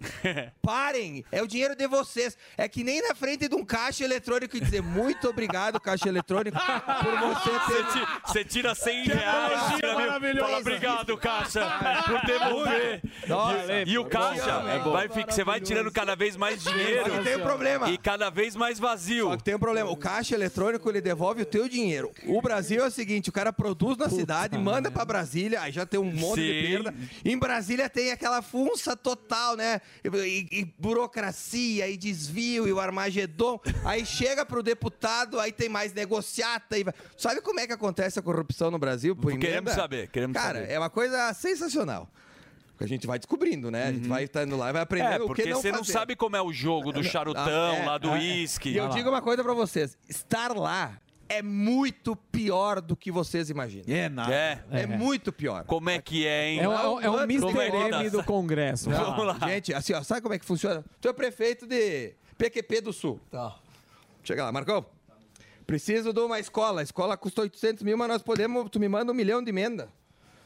Parem. É o dinheiro de vocês. É que nem na frente de um caixa eletrônico e dizer muito obrigado, caixa eletrônico, por você ter. Você tira 100 Que reais. mim. maravilhosa. Fala obrigado, caixa, por devolver. Nossa, E, e o caixa, é bom. Vai, fi- você vai tirando cada vez mais dinheiro. Só que tem um problema. E cada vez mais vazio. Só que tem um problema. O caixa eletrônico ele devolve o teu dinheiro. O Brasil é o seguinte: o cara produz na cidade, manda pra Brasília, aí já tem um monte de Sim. perda. Em Brasília tem aquela funça total, né? E, e- burocracia, e desvio, e o Armagedon. Aí chega pro deputado, aí tem mais negociata. E... vai- Sabe como é que acontece a corrupção no Brasil? Por Queremos emenda? saber, queremos Cara, saber. é uma coisa sensacional. A gente vai descobrindo, né? A gente vai estando lá e vai aprendendo É, o que porque não você não fazer. sabe como é o jogo do charutão, é, lá do é. uísque. E eu digo uma coisa pra vocês: estar lá é muito pior do que vocês imaginam. É nada. É. É, muito pior. Como é que é, hein? É, o- é Como é Mr. M do Congresso. Não, Vamos lá. Gente, assim, ó, sabe como é que funciona? Tu é prefeito de PQP do Sul. Tá. Chega lá, Marcão. Preciso de uma escola. A escola custa 800 mil, mas nós podemos. Tu me manda um milhão de emenda.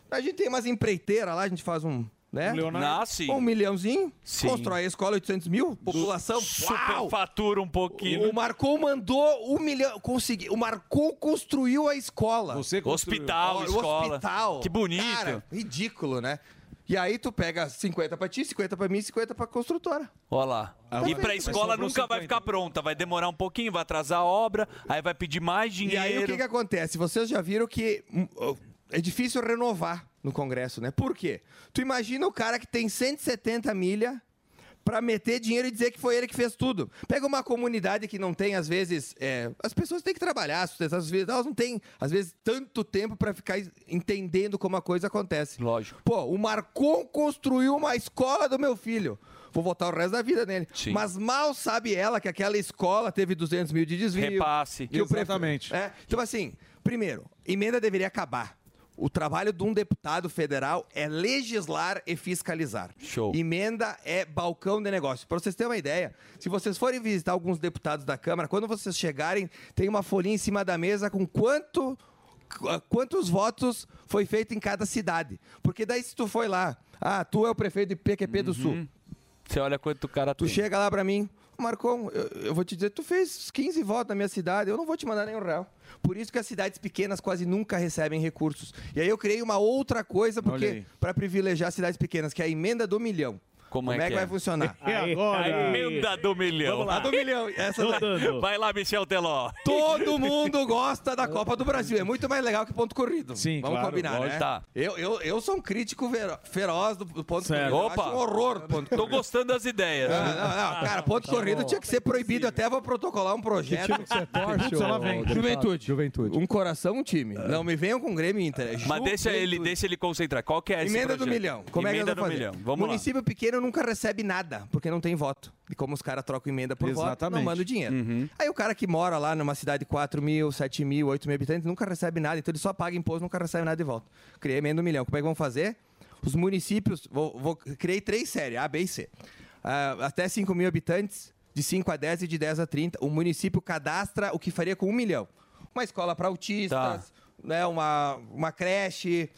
A gente tem umas empreiteiras lá, a gente faz um. Né? Um Leonardo. Ah, sim. Um milhãozinho, Sim. constrói a escola 800 mil, população! Superfatura um pouquinho. O Marcon mandou um milhão, consegui, o Marcon construiu a escola. Você construiu. Hospital, o escola. hospital. Que bonito. Cara, ridículo, né? E aí tu pega 50 pra ti, 50 pra mim e 50 pra construtora. Olha lá. Ah, e vai- pra vai escola nunca vai 50. ficar pronta. Vai demorar um pouquinho, vai atrasar a obra, aí vai pedir mais E dinheiro. aí o que, que acontece? Vocês já viram que hum, é difícil renovar no Congresso, né? Por quê? Tu imagina o cara que tem 170 milha, Pra meter dinheiro e dizer que foi ele que fez tudo. Pega uma comunidade que não tem, às vezes. é, as pessoas têm que trabalhar, sustentar as vidas. Elas não têm, às vezes, tanto tempo pra ficar entendendo como a coisa acontece. Lógico. Pô, o Marcon construiu uma escola do meu filho. Vou votar o resto da vida nele. Sim. Mas mal sabe ela que aquela escola teve 200 mil de desvio. Repasse. Que o prefe- Exatamente. É, Então, assim, primeiro, emenda deveria acabar. O trabalho de um deputado federal é legislar e fiscalizar. Show. Emenda é balcão de negócio. Para vocês terem uma ideia, se vocês forem visitar alguns deputados da Câmara, quando vocês chegarem, tem uma folhinha em cima da mesa com quanto qu- quantos votos foi feito em cada cidade. Porque daí se tu foi lá, ah, tu é o prefeito de PQP do Sul. Você olha quanto cara Tu tem. chega lá pra mim, Marcon, eu, eu vou te dizer, tu fez 15 votos na minha cidade, eu não vou te mandar nenhum real. Por isso que as cidades pequenas quase nunca recebem recursos. E aí eu criei uma outra coisa porque para privilegiar as cidades pequenas, que é a emenda do milhão. Como, é, que vai funcionar? E agora? A emenda do milhão. Vamos lá. A do milhão. Essa. Voltando. Vai lá, Michel Teló. Todo mundo gosta da Copa do Brasil. É muito mais legal que ponto corrido. Sim, Vamos claro, combinar, né? Tá. Eu, eu, eu sou um crítico feroz do, do ponto Certo. corrido. Eu Opa. acho um horror do ponto Tô corrido. gostando das ideias. Não, não, não, cara, ponto corrido tinha que ser proibido. Até vou protocolar um projeto. time que você torce, Putz, ela ô, vem. deputado? Juventude. Juventude. Um coração, um time. Não me venham com Grêmio e Inter. é Mas deixa ele, deixa ele concentrar. Qual que é esse Emenda do projeto? milhão. Como é que Emenda eu do fazer? milhão. Vamos Município pequeno nunca recebe nada, porque não tem voto. E como os caras trocam emenda por voto, não Exatamente. manda o dinheiro. Uhum. Aí o cara que mora lá numa cidade de 4 mil, 7 mil, 8 mil habitantes, nunca recebe nada. Então ele só paga imposto, nunca recebe nada de volta. Criei emenda do milhão. Como é que vão fazer? Os municípios, vou, vou- criei três séries, A, B e C. Ah, até 5 mil habitantes, de 5 a 10 e de 10 a 30. O município cadastra o que faria com um milhão. Uma escola para autistas, né, uma, uma creche.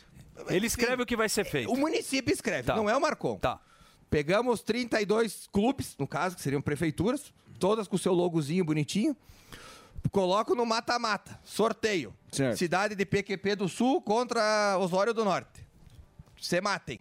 Ele escreve o que vai ser feito. O município escreve, Tá. não é o Marcon. Tá. Pegamos 32 clubes, no caso, que seriam prefeituras, todas com seu logozinho bonitinho. Coloco no mata-mata, sorteio. Certo. Cidade de PQP do Sul contra Osório do Norte. Se matem.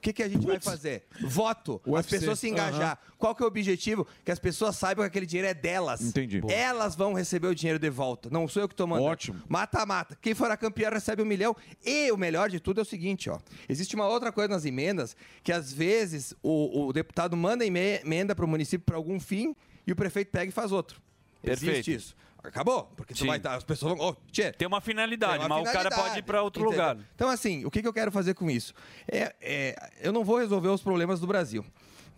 O que, que a gente vai fazer? Voto. As UFC. pessoas se engajar. Qual que é o objetivo? Que as pessoas saibam que aquele dinheiro é delas. Entendi. Elas vão receber o dinheiro de volta. Não sou eu que estou mandando. Ótimo. Mata-mata. Quem for a campeã recebe um milhão. E o melhor de tudo é o seguinte, ó. Existe uma outra coisa nas emendas, que às vezes o, o deputado manda eme- emenda para o município para algum fim e o prefeito pega e faz outro. Perfeito. Existe isso. Acabou. Porque tu vai estar... As pessoas vão... Oh, tchê, Tem uma finalidade, tem uma mas o cara pode ir para outro entendeu? lugar. Então, assim, o que, que eu quero fazer com isso? É, é, eu não vou resolver os problemas do Brasil.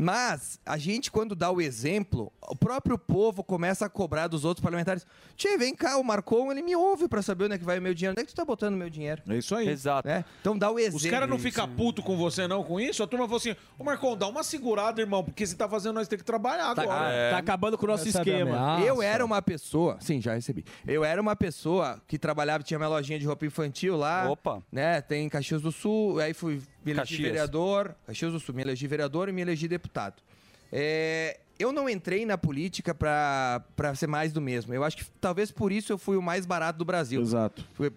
Mas a gente, quando dá o exemplo, o próprio povo começa a cobrar dos outros parlamentares. Tchê, vem cá, o Marcon, ele me ouve pra saber onde é que vai o meu dinheiro. Onde é que tu tá botando o meu dinheiro? É isso aí. Exato. Né? Então dá o exemplo. Os caras não ficam puto com você não com isso? A turma falou assim, ô Marcon, dá uma segurada, irmão, porque você tá fazendo nós ter que trabalhar Tá, agora. É. tá acabando com o nosso Recebe esquema. ameaça. Eu era uma pessoa, sim, já recebi. Eu era uma pessoa que trabalhava, tinha minha lojinha de roupa infantil lá. Opa. Né, tem em Caxias do Sul, aí fui me elegi Caxias. vereador, Caxias do Sul, me elegi vereador e me elegi deputado. É, eu não entrei na política pra pra ser mais do mesmo. Eu acho que talvez por isso eu fui o mais barato do Brasil. Exato. Foi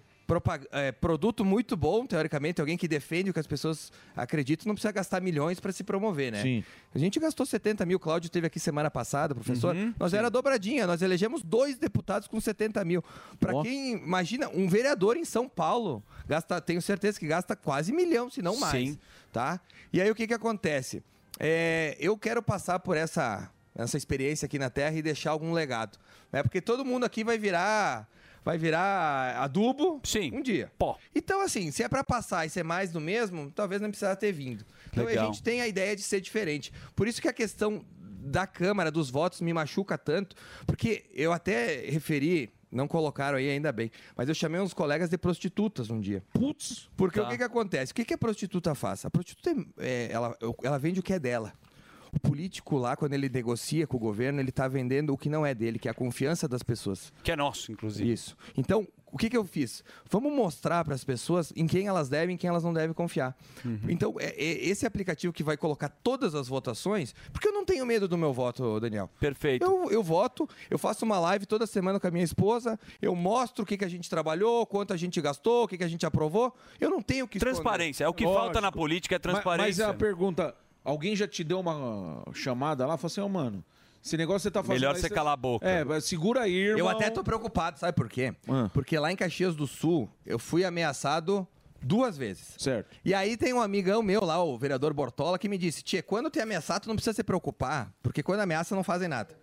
é, produto muito bom, teoricamente, alguém que defende o que as pessoas acreditam, não precisa gastar milhões para se promover, né? Sim. A gente gastou 70 mil, Cláudio teve aqui semana passada, professor. Uhum, nós era dobradinha, nós elegemos dois deputados com 70 mil. Para quem imagina, um vereador em São Paulo, gasta, tenho certeza que gasta quase milhão, se não mais. Sim. Tá? E aí o que, que acontece? É, eu quero passar por essa, essa experiência aqui na Terra e deixar algum legado. Né? Porque todo mundo aqui vai virar. Vai virar adubo Sim. um dia. Pó. Então, assim, se é pra passar e ser mais do mesmo, talvez não precisava ter vindo. Então Legal. a gente tem a ideia de ser diferente. Por isso que a questão da Câmara, dos votos, me machuca tanto, porque eu até referi, não colocaram aí ainda bem, mas eu chamei uns colegas de prostitutas um dia. Putz. Porque Tá. o que, que acontece? O que, que a prostituta faz? A prostituta, é, ela, ela vende o que é dela. O político lá, quando ele negocia com o governo, ele está vendendo o que não é dele, que é a confiança das pessoas. Que é nosso, inclusive. Isso. Então, o que, que eu fiz? Vamos mostrar para as pessoas em quem elas devem e em quem elas não devem confiar. Então, é, é esse aplicativo que vai colocar todas as votações, porque eu não tenho medo do meu voto, Daniel. Perfeito. Eu, eu voto, eu faço uma live toda semana com a minha esposa, eu mostro o que, que a gente trabalhou, quanto a gente gastou, o que, que a gente aprovou. Eu não tenho que esconder. Transparência. É o que falta na política, é Mas, mas transparência. a pergunta, alguém já te deu uma chamada lá? Falou assim, ó, mano, esse negócio você tá fazendo... Melhor você calar a boca. É, segura aí, irmão. Eu até tô preocupado, sabe por quê? Ah. Porque lá em Caxias do Sul, eu fui ameaçado Duas vezes. Certo. E aí tem um amigão meu lá, o vereador Bortola, que me disse: Tia, quando te ameaçar, tu não precisa se preocupar, porque quando ameaça não fazem nada.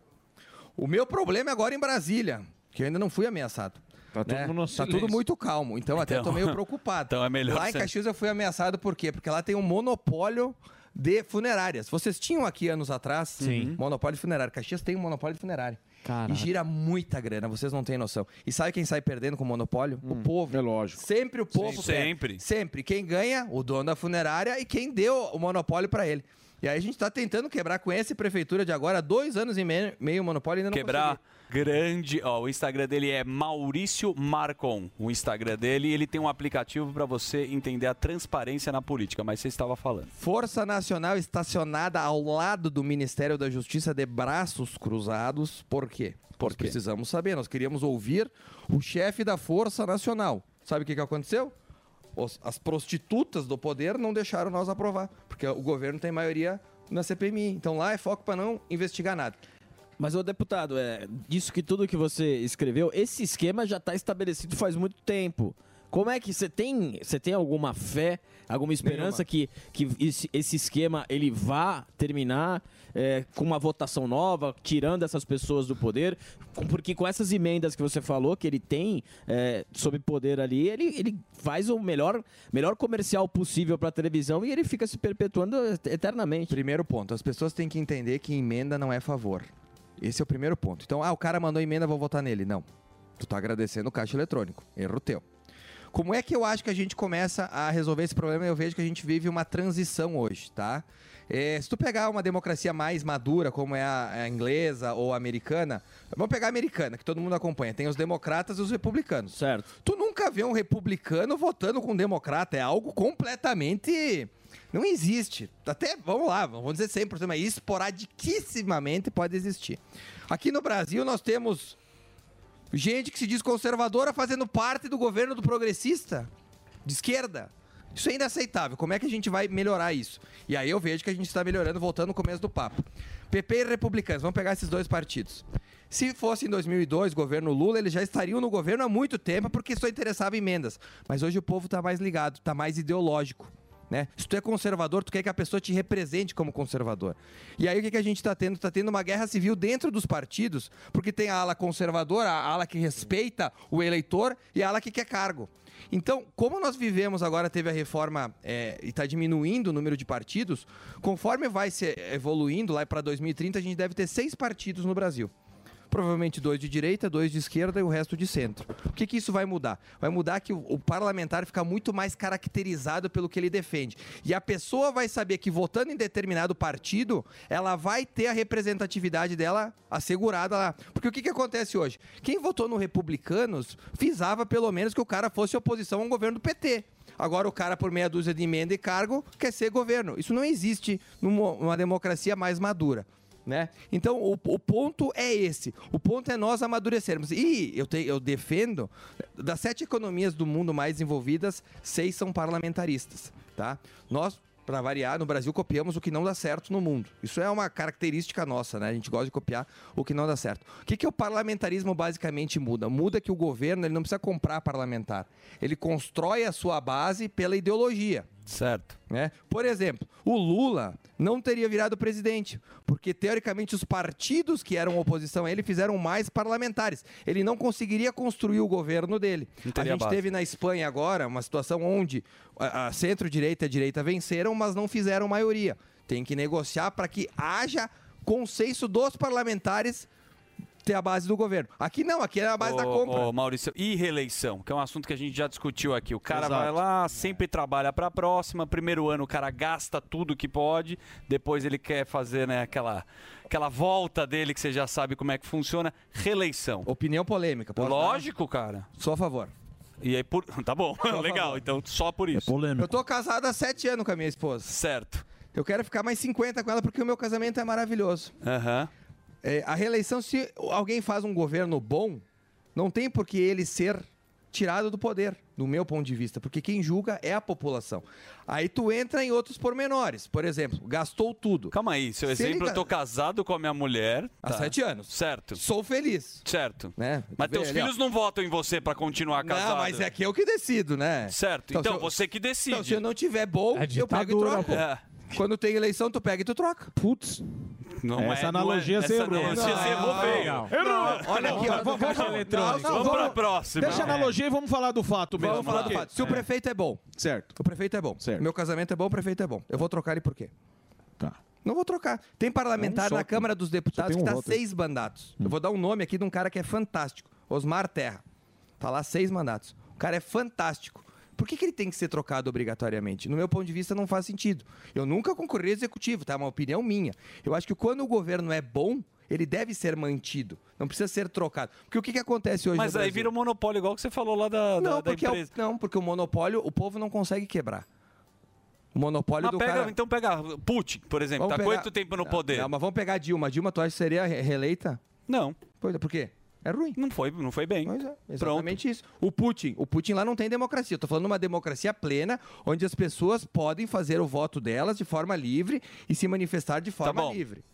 O meu problema é agora em Brasília, que eu ainda não fui ameaçado. Tá né? no Tá tudo muito calmo. Então, até Então- tô meio preocupado. Então é melhor Lá em Caxias eu fui ameaçado por quê? Porque lá tem um monopólio de funerárias. Vocês tinham aqui anos atrás Sim. monopólio de funerária. Caxias tem um monopólio de funerária. Caraca. E gira muita grana, vocês não têm noção. E sabe quem sai perdendo com o monopólio? O povo. É lógico. Sempre o povo Sim, perde. sempre. Sempre. Quem ganha? O dono da funerária e quem deu o monopólio pra ele. E aí a gente tá tentando quebrar com essa prefeitura de agora, dois anos e meio, meio o monopólio e ainda não Quebrar grande. Ó, o Instagram dele é Maurício Marcon. O Instagram dele, ele tem um aplicativo para você entender a transparência na política, mas você estava falando. Força Nacional estacionada ao lado do Ministério da Justiça de braços cruzados. Por quê? Nós precisamos saber, nós queríamos ouvir o chefe da Força Nacional. Sabe o que, que aconteceu? Os- as prostitutas do poder não deixaram nós aprovar, porque o governo tem maioria na CPMI. Então lá é foco para não investigar nada. Mas, ô deputado, é, disso que tudo que você escreveu, esse esquema já está estabelecido faz muito tempo. Como é que você tem, você tem alguma fé, alguma esperança que, que esse, esse esquema ele vá terminar é, com uma votação nova, tirando essas pessoas do poder? Porque com essas emendas que você falou que ele tem é, sob poder ali, ele, ele faz o melhor, melhor comercial possível para a televisão e ele fica se perpetuando eternamente. Primeiro ponto, as pessoas têm que entender que emenda não é favor. Esse é o primeiro ponto. Então, ah, o cara mandou emenda, vou votar nele. Não. Tu tá agradecendo o caixa eletrônico. Erro teu. Como é que eu acho que a gente começa a resolver esse problema? Eu vejo que a gente vive uma transição hoje, tá? É, se tu pegar uma democracia mais madura, como é a, a inglesa ou a americana, vamos pegar a americana, que todo mundo acompanha. Tem os democratas e os republicanos. Certo. Tu nunca vê um republicano votando com um democrata. É algo completamente. Não existe. Até, vamos lá, vamos dizer 100%, mas esporadicamente pode existir. Aqui no Brasil nós temos gente que se diz conservadora fazendo parte do governo do progressista, de esquerda. Isso é inaceitável. Como é que a gente vai melhorar isso? E aí eu vejo que a gente está melhorando, voltando no começo do papo. PP e republicanos, vamos pegar esses dois partidos. Se fosse em 2002, governo Lula, eles já estariam no governo há muito tempo porque só interessava emendas. Mas hoje o povo está mais ligado, está mais ideológico. Né? Se tu é conservador, tu quer que a pessoa te represente como conservador. E aí o que, que a gente está tendo? Está tendo uma guerra civil dentro dos partidos, porque tem a ala conservadora, a ala que respeita o eleitor e a ala que quer cargo. Então, como nós vivemos agora, teve a reforma é, e está diminuindo o número de partidos, conforme vai se evoluindo lá para 2030, a gente deve ter seis partidos no Brasil. Provavelmente dois de direita, dois de esquerda e o resto de centro. O que, que isso vai mudar? Vai mudar que o, parlamentar fica muito mais caracterizado pelo que ele defende. E a pessoa vai saber que votando em determinado partido, ela vai ter a representatividade dela assegurada lá. Porque o que, que acontece hoje? Quem votou no Republicanos visava pelo menos que o cara fosse oposição a um governo do PT. Agora o cara, por meia dúzia de emenda e cargo, quer ser governo. Isso não existe numa democracia mais madura. Né? Então, o, o ponto é esse. O ponto é nós amadurecermos. E eu, te- eu defendo, das sete economias do mundo mais desenvolvidas, seis são parlamentaristas. Tá? Nós, para variar, no Brasil copiamos o que não dá certo no mundo. Isso é uma característica nossa, né? A gente gosta de copiar o que não dá certo. O que, que o parlamentarismo basicamente muda? Muda que o governo ele não precisa comprar parlamentar. Ele constrói a sua base pela ideologia. Certo. Né? Por exemplo, o Lula não teria virado presidente, porque teoricamente os partidos que eram oposição a ele fizeram mais parlamentares. Ele não conseguiria construir o governo dele. A gente base. teve na Espanha agora uma situação onde a, a centro-direita e a direita venceram, mas não fizeram maioria. Tem que negociar para que haja consenso dos parlamentares ter a base do governo. Aqui não, aqui é a base da compra. Ô, Maurício, e reeleição, que é um assunto que a gente já discutiu aqui. O cara Exato. vai lá, sempre trabalha para a próxima. Primeiro ano o cara gasta tudo que pode, depois ele quer fazer né, aquela, aquela volta dele que você já sabe como é que funciona. Reeleição. Opinião polêmica. posso dar? Lógico, cara. Sou a favor. E aí, por... tá bom, a legal. favor. Então, só por isso. Eu tô casado há sete anos com a minha esposa. Certo. Eu quero ficar mais 50 com ela porque o meu casamento é maravilhoso. Aham. É, a reeleição, se alguém faz um governo bom, não tem por que ele ser tirado do poder. do meu ponto de vista, porque quem julga é a população. Aí tu entra em outros pormenores. Por exemplo, gastou tudo. Calma aí, seu Se ele exemplo, eu ga- tô casado com a minha mulher. Há tá. sete anos. Certo. Sou feliz. Certo. Né? Mas teus ali, ó. filhos não votam em você pra continuar casado. Não, mas é que eu que decido, né? Certo. Então, Então, eu- você que decide. Então, se eu não tiver bom, É eu pego e troco. É. Quando tem eleição, tu pega e tu troca. Putz. Não Essa analogia não você essa errou. analogia você errou. Olha aqui, ó. Vamos-. Vamos pra próxima. Deixa a analogia e vamos falar do fato mesmo. Vamos falar do fato. Se o prefeito é bom. Certo. O prefeito é bom. Meu casamento é bom, o prefeito é bom. Eu vou trocar ele por quê? Tá. Não vou trocar. Tem parlamentar na Câmara dos Deputados que um tá aí. seis mandatos. Eu vou dar um nome aqui de um cara que é fantástico. Osmar Terra. Tá lá seis mandatos. O cara é fantástico. Por que, que ele tem que ser trocado obrigatoriamente? No meu ponto de vista, não faz sentido. Eu nunca concorri ao executivo, tá? É uma opinião minha. Eu acho que quando o governo é bom, ele deve ser mantido. Não precisa ser trocado. Porque o que, que acontece hoje Mas aí Brasil? vira um monopólio, igual que você falou lá da, da, Não, da porque, é o- empresa. não, porque o monopólio, o povo não consegue quebrar. O monopólio Mas do pega, cara... então pega Putin, por exemplo. Vamos tá pegar- quanto tempo no Não, poder? Não, mas vamos pegar Dilma. Dilma, tu acha que seria re- reeleita? Não. É, por quê? É ruim. Não foi, não foi bem. Pois é, exatamente isso. O Putin, o Putin lá não tem democracia. Eu tô falando de uma democracia plena, onde as pessoas podem fazer o voto delas de forma livre e se manifestar de forma bom. livre.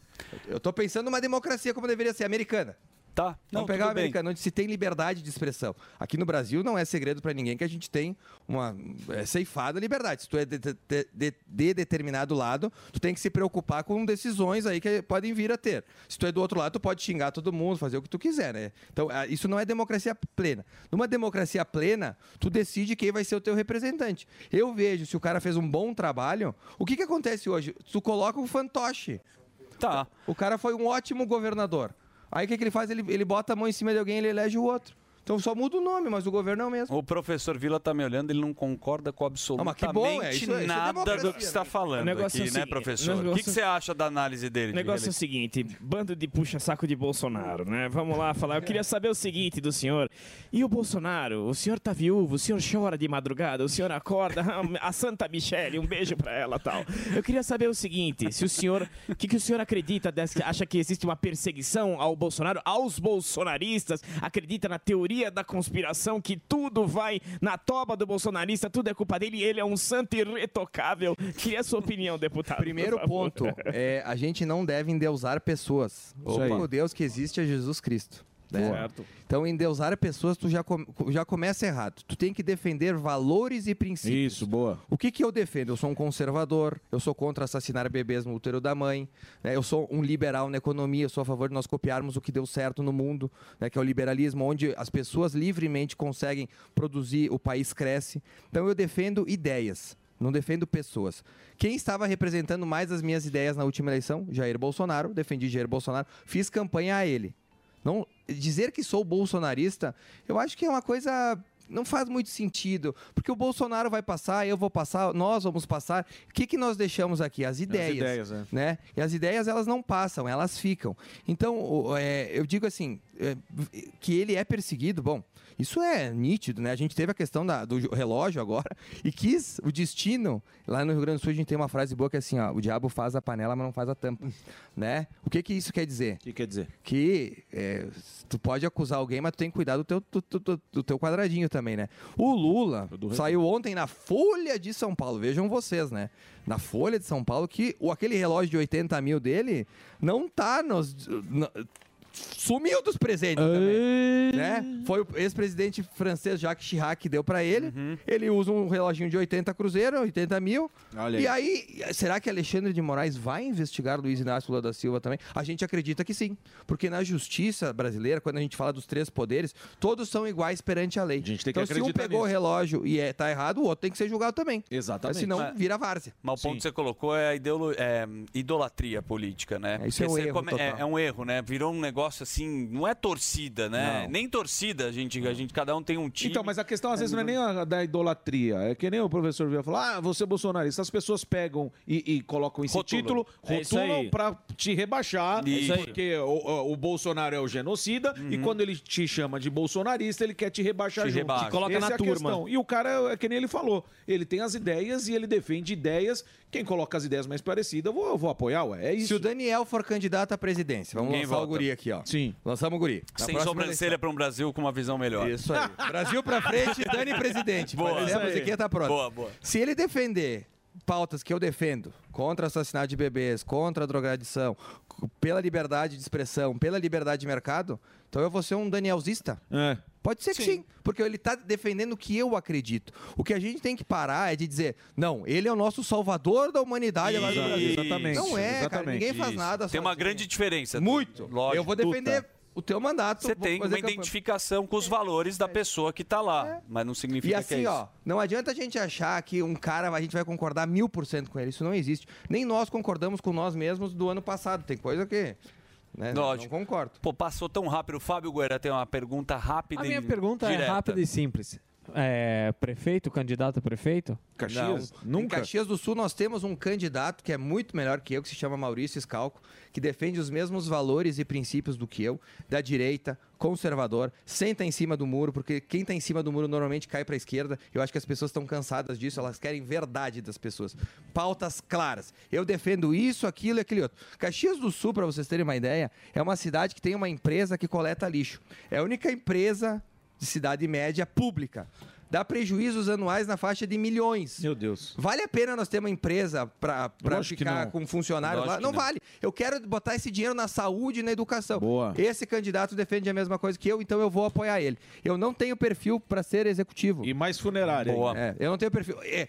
Eu tô pensando numa democracia como deveria ser, americana. Tá. Não, Vamos pegar o americano, onde se tem liberdade de expressão. Aqui no Brasil não é segredo para ninguém que a gente tem uma é, ceifada liberdade. Se tu é de, de- de- de determinado lado, tu tem que se preocupar com decisões aí que podem vir a ter. Se tu é do outro lado, tu pode xingar todo mundo, fazer o que tu quiser, né? Então, ah, isso não é democracia plena. Numa democracia plena, tu decide quem vai ser o teu representante. Eu vejo, se o cara fez um bom trabalho, o que que acontece hoje? Tu coloca um fantoche. Tá. O cara foi um ótimo governador. Aí o que, que ele faz? Ele, ele bota a mão em cima de alguém e ele elege o outro. Então só muda o nome, mas o governo é o mesmo. O professor Vila tá me olhando, ele não concorda com Ah, absolutamente que bom, é, isso é- isso é nada do que está né? falando O negócio aqui, é o né, seguinte, professor? o O que, que você acha da análise dele? O de negócio é o seguinte, bando de puxa-saco de Bolsonaro, né? Vamos lá falar. Eu queria saber o seguinte do senhor. E o Bolsonaro? O senhor tá viúvo, o senhor chora de madrugada, o senhor acorda, a Santa Michele, um beijo pra ela tal. Eu queria saber o seguinte, se o senhor, o que, que o senhor acredita, dessa, acha que existe uma perseguição ao Bolsonaro, aos bolsonaristas, acredita na teoria da conspiração, que tudo vai na toba do bolsonarista, tudo é culpa dele, ele é um santo irretocável. Queria a sua opinião, deputado. Primeiro ponto, é, a gente não deve endeusar pessoas. O único Deus que existe é Jesus Cristo. Né? Certo. Então, endeusar pessoas, tu já, com- já começa errado. Tu tem que defender valores e princípios. Isso, boa. O que, que eu defendo? Eu sou um conservador, eu sou contra assassinar bebês no útero da mãe, né? eu sou um liberal na economia, eu sou a favor de nós copiarmos o que deu certo no mundo, né? que é o liberalismo, onde as pessoas livremente conseguem produzir, o país cresce. Então eu defendo ideias. Não defendo pessoas. Quem estava representando mais as minhas ideias na última eleição? Jair Bolsonaro. Defendi Jair Bolsonaro. Fiz campanha a ele. Não, dizer que sou bolsonarista, eu acho que é uma coisa. Não faz muito sentido, porque o Bolsonaro vai passar, eu vou passar, nós vamos passar. O que, que nós deixamos aqui? As ideias. ideias, é. né? E as ideias, elas não passam, elas ficam. Então, é, eu digo assim, que ele é perseguido, bom, isso é nítido, né? A gente teve a questão da- do relógio agora e quis o destino. Lá no Rio Grande do Sul a gente tem uma frase boa que é assim, ó, o diabo faz a panela, mas não faz a tampa, né? O que que isso quer dizer? O que quer dizer? Que é, tu pode acusar alguém, mas tu tem que cuidar do teu, do, do- do- teu quadradinho também, né? O Lula saiu ontem na Folha de São Paulo, vejam vocês, né? Na Folha de São Paulo, que o, aquele relógio de 80 mil dele não tá nos... na- sumiu dos presentes também, né? Foi o ex-presidente francês Jacques Chirac que deu pra ele. Ele usa um reloginho de 80 cruzeiro, 80 mil. Olha e aí. aí, será que Alexandre de Moraes vai investigar Luiz Inácio Lula da Silva também? A gente acredita que sim. Porque na justiça brasileira, quando a gente fala dos três poderes, todos são iguais perante a lei. tem que então, se um pegou o relógio e é, tá errado, o outro tem que ser julgado também. Exatamente. Senão Mas- vira várzea. Mas o ponto que você colocou é a é, idolatria política, né? É, isso é um erro é, total. é um erro, né? Virou um negócio assim, não é torcida, né? Não. Nem torcida, a gente, a gente, cada um tem um time. Então, mas a questão às vezes não é nem a da idolatria. É que nem o professor Vila falou: ah, você é bolsonarista. As pessoas pegam e, e colocam esse Rotulam. título, É rotulam pra te rebaixar, É isso aí. porque o, o- Bolsonaro é o genocida, e quando ele te chama de bolsonarista, ele quer te rebaixar Te junto. rebaixa. Te coloca Essa na é a turma. questão. E o cara, é que nem ele falou, ele tem as ideias e ele defende ideias. Quem coloca as ideias mais parecidas, eu vou, eu vou apoiar, ué. É isso. Se o Daniel for candidato à presidência, vamos Ninguém lançar o vota. guri aqui, ó. Sim. Lançamos o guri. Na Sem sobrancelha para um Brasil com uma visão melhor. Isso aí. Brasil pra frente, Dani presidente. Boa. Aqui tá pronto. Boa, boa. Se ele defender pautas que eu defendo, contra assassinato de bebês, contra a drogadição, pela liberdade de expressão, pela liberdade de mercado, então eu vou ser um Danielzista? É. Pode ser que sim. porque ele está defendendo o que eu acredito. O que a gente tem que parar é de dizer, não, ele é o nosso salvador da humanidade agora do Brasil. Exatamente. Não é, cara, ninguém faz Isso. nada Tem uma grande diferença. Muito. Lógico. Eu vou defender o teu mandato. Você tem fazer uma campanha. identificação com os valores da pessoa que está lá, mas não significa E que é assim, ó, não adianta a gente achar que um cara, a gente vai concordar mil por cento com ele. Isso não existe. Nem nós concordamos com nós mesmos do ano passado. Tem coisa que. Né, Lógico. Não concordo. Pô, passou tão rápido. O Fábio Guerra tem uma pergunta rápida A e minha pergunta é direta. rápida e simples. É, prefeito, candidato a prefeito? Não. Em Caxias do Sul nós temos um candidato que é muito melhor que eu, que se chama Maurício Scalco, que defende os mesmos valores e princípios do que eu, da direita, conservador, senta em cima do muro, porque quem está em cima do muro normalmente cai para a esquerda. Eu acho que as pessoas estão cansadas disso, elas querem verdade das pessoas. Pautas claras. Eu defendo isso, aquilo e aquele outro. Caxias do Sul, para vocês terem uma ideia, é uma cidade que tem uma empresa que coleta lixo. É a única empresa de cidade média pública. Dá prejuízos anuais na faixa de milhões. Meu Deus. Vale a pena nós ter uma empresa para ficar com funcionários lá? Não, não. vale. Eu quero botar esse dinheiro na saúde e na educação. Boa. Esse candidato defende a mesma coisa que eu, então eu vou apoiar ele. Eu não tenho perfil para ser executivo. E mais funerária. Boa. É, eu não tenho perfil. É,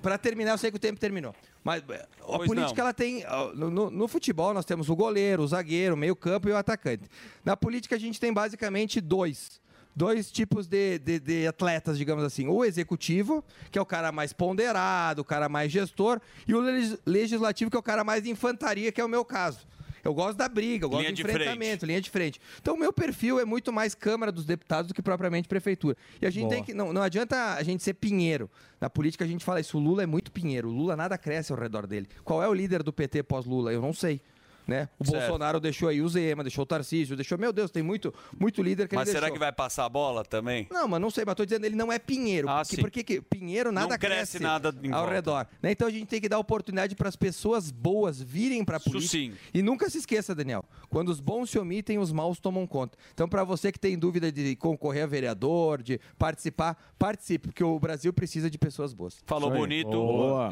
para terminar, eu sei que o tempo terminou. Mas é, a Pois política, não. ela tem. no- no futebol, nós temos o goleiro, o zagueiro, o meio-campo e o atacante. Na política, a gente tem basicamente dois. Dois tipos de, de- de atletas, digamos assim. O executivo, que é o cara mais ponderado, o cara mais gestor, e o legis- legislativo, que é o cara mais de infantaria, que é o meu caso. Eu gosto da briga, eu gosto Linha do de enfrentamento, linha de frente. Então, o meu perfil é muito mais Câmara dos Deputados do que propriamente Prefeitura. E a gente Boa. tem que. Não, não adianta a gente ser pinheiro. Na política, a gente fala isso. O Lula é muito pinheiro. O Lula nada cresce ao redor dele. Qual é o líder do PT pós-Lula? Eu não sei. Né? O Certo. Bolsonaro deixou aí o Zema, deixou o Tarcísio, deixou. Meu Deus, tem muito, muito líder que Mas ele será deixou. que vai passar a bola também? Não, mas não sei, mas tô dizendo, ele não é pinheiro. Ah, porque, sim. porque que- pinheiro nada Não cresce nada em ao volta. redor. né? Então a gente tem que dar oportunidade para as pessoas boas virem para a Isso política. sim. E nunca se esqueça, Daniel, quando os bons se omitem, os maus tomam conta. Então, para você que tem dúvida de concorrer a vereador, de participar, participe, porque o Brasil precisa de pessoas boas. Falou bonito.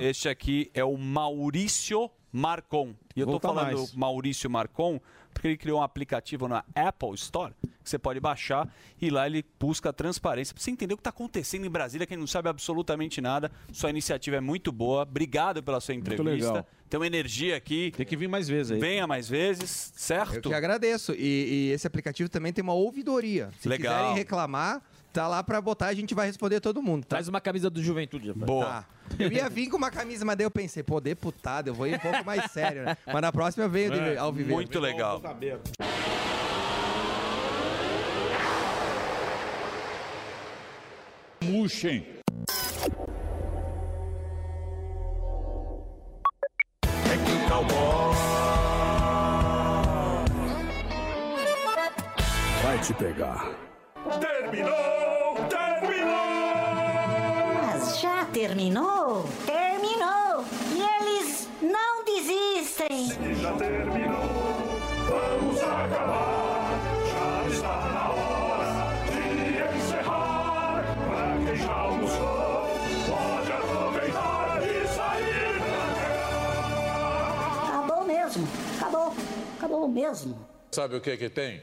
Este aqui é o Maurício Marcon. E eu tô Volta falando mais. Maurício Marcon porque ele criou um aplicativo na Apple Store que você pode baixar e lá ele busca transparência. Pra você entender o que está acontecendo em Brasília, quem não sabe absolutamente nada. Sua iniciativa é muito boa. Obrigado pela sua entrevista. legal. Tem uma energia aqui. Tem que vir mais vezes aí. Venha mais vezes, certo? Eu que agradeço. E, e esse aplicativo também tem uma ouvidoria. Se Legal. quiserem reclamar, tá lá para botar, a gente vai responder todo mundo. Tá? Traz uma camisa do Juventude. rapaz. Boa. Tá. Eu ia vir com uma camisa, mas daí eu pensei, pô, deputado, eu vou ir um pouco mais sério, né? Mas na próxima eu venho de, ao viver. Muito legal. Murchem. Vai te pegar. Terminou! Terminou! Mas já terminou? Terminou! E eles não desistem! Já terminou, vamos acabar. Já está na hora de encerrar. Pra quem já almoçou, pode aproveitar e sair pra cá. Acabou mesmo! Acabou! Acabou mesmo! Sabe o que que tem?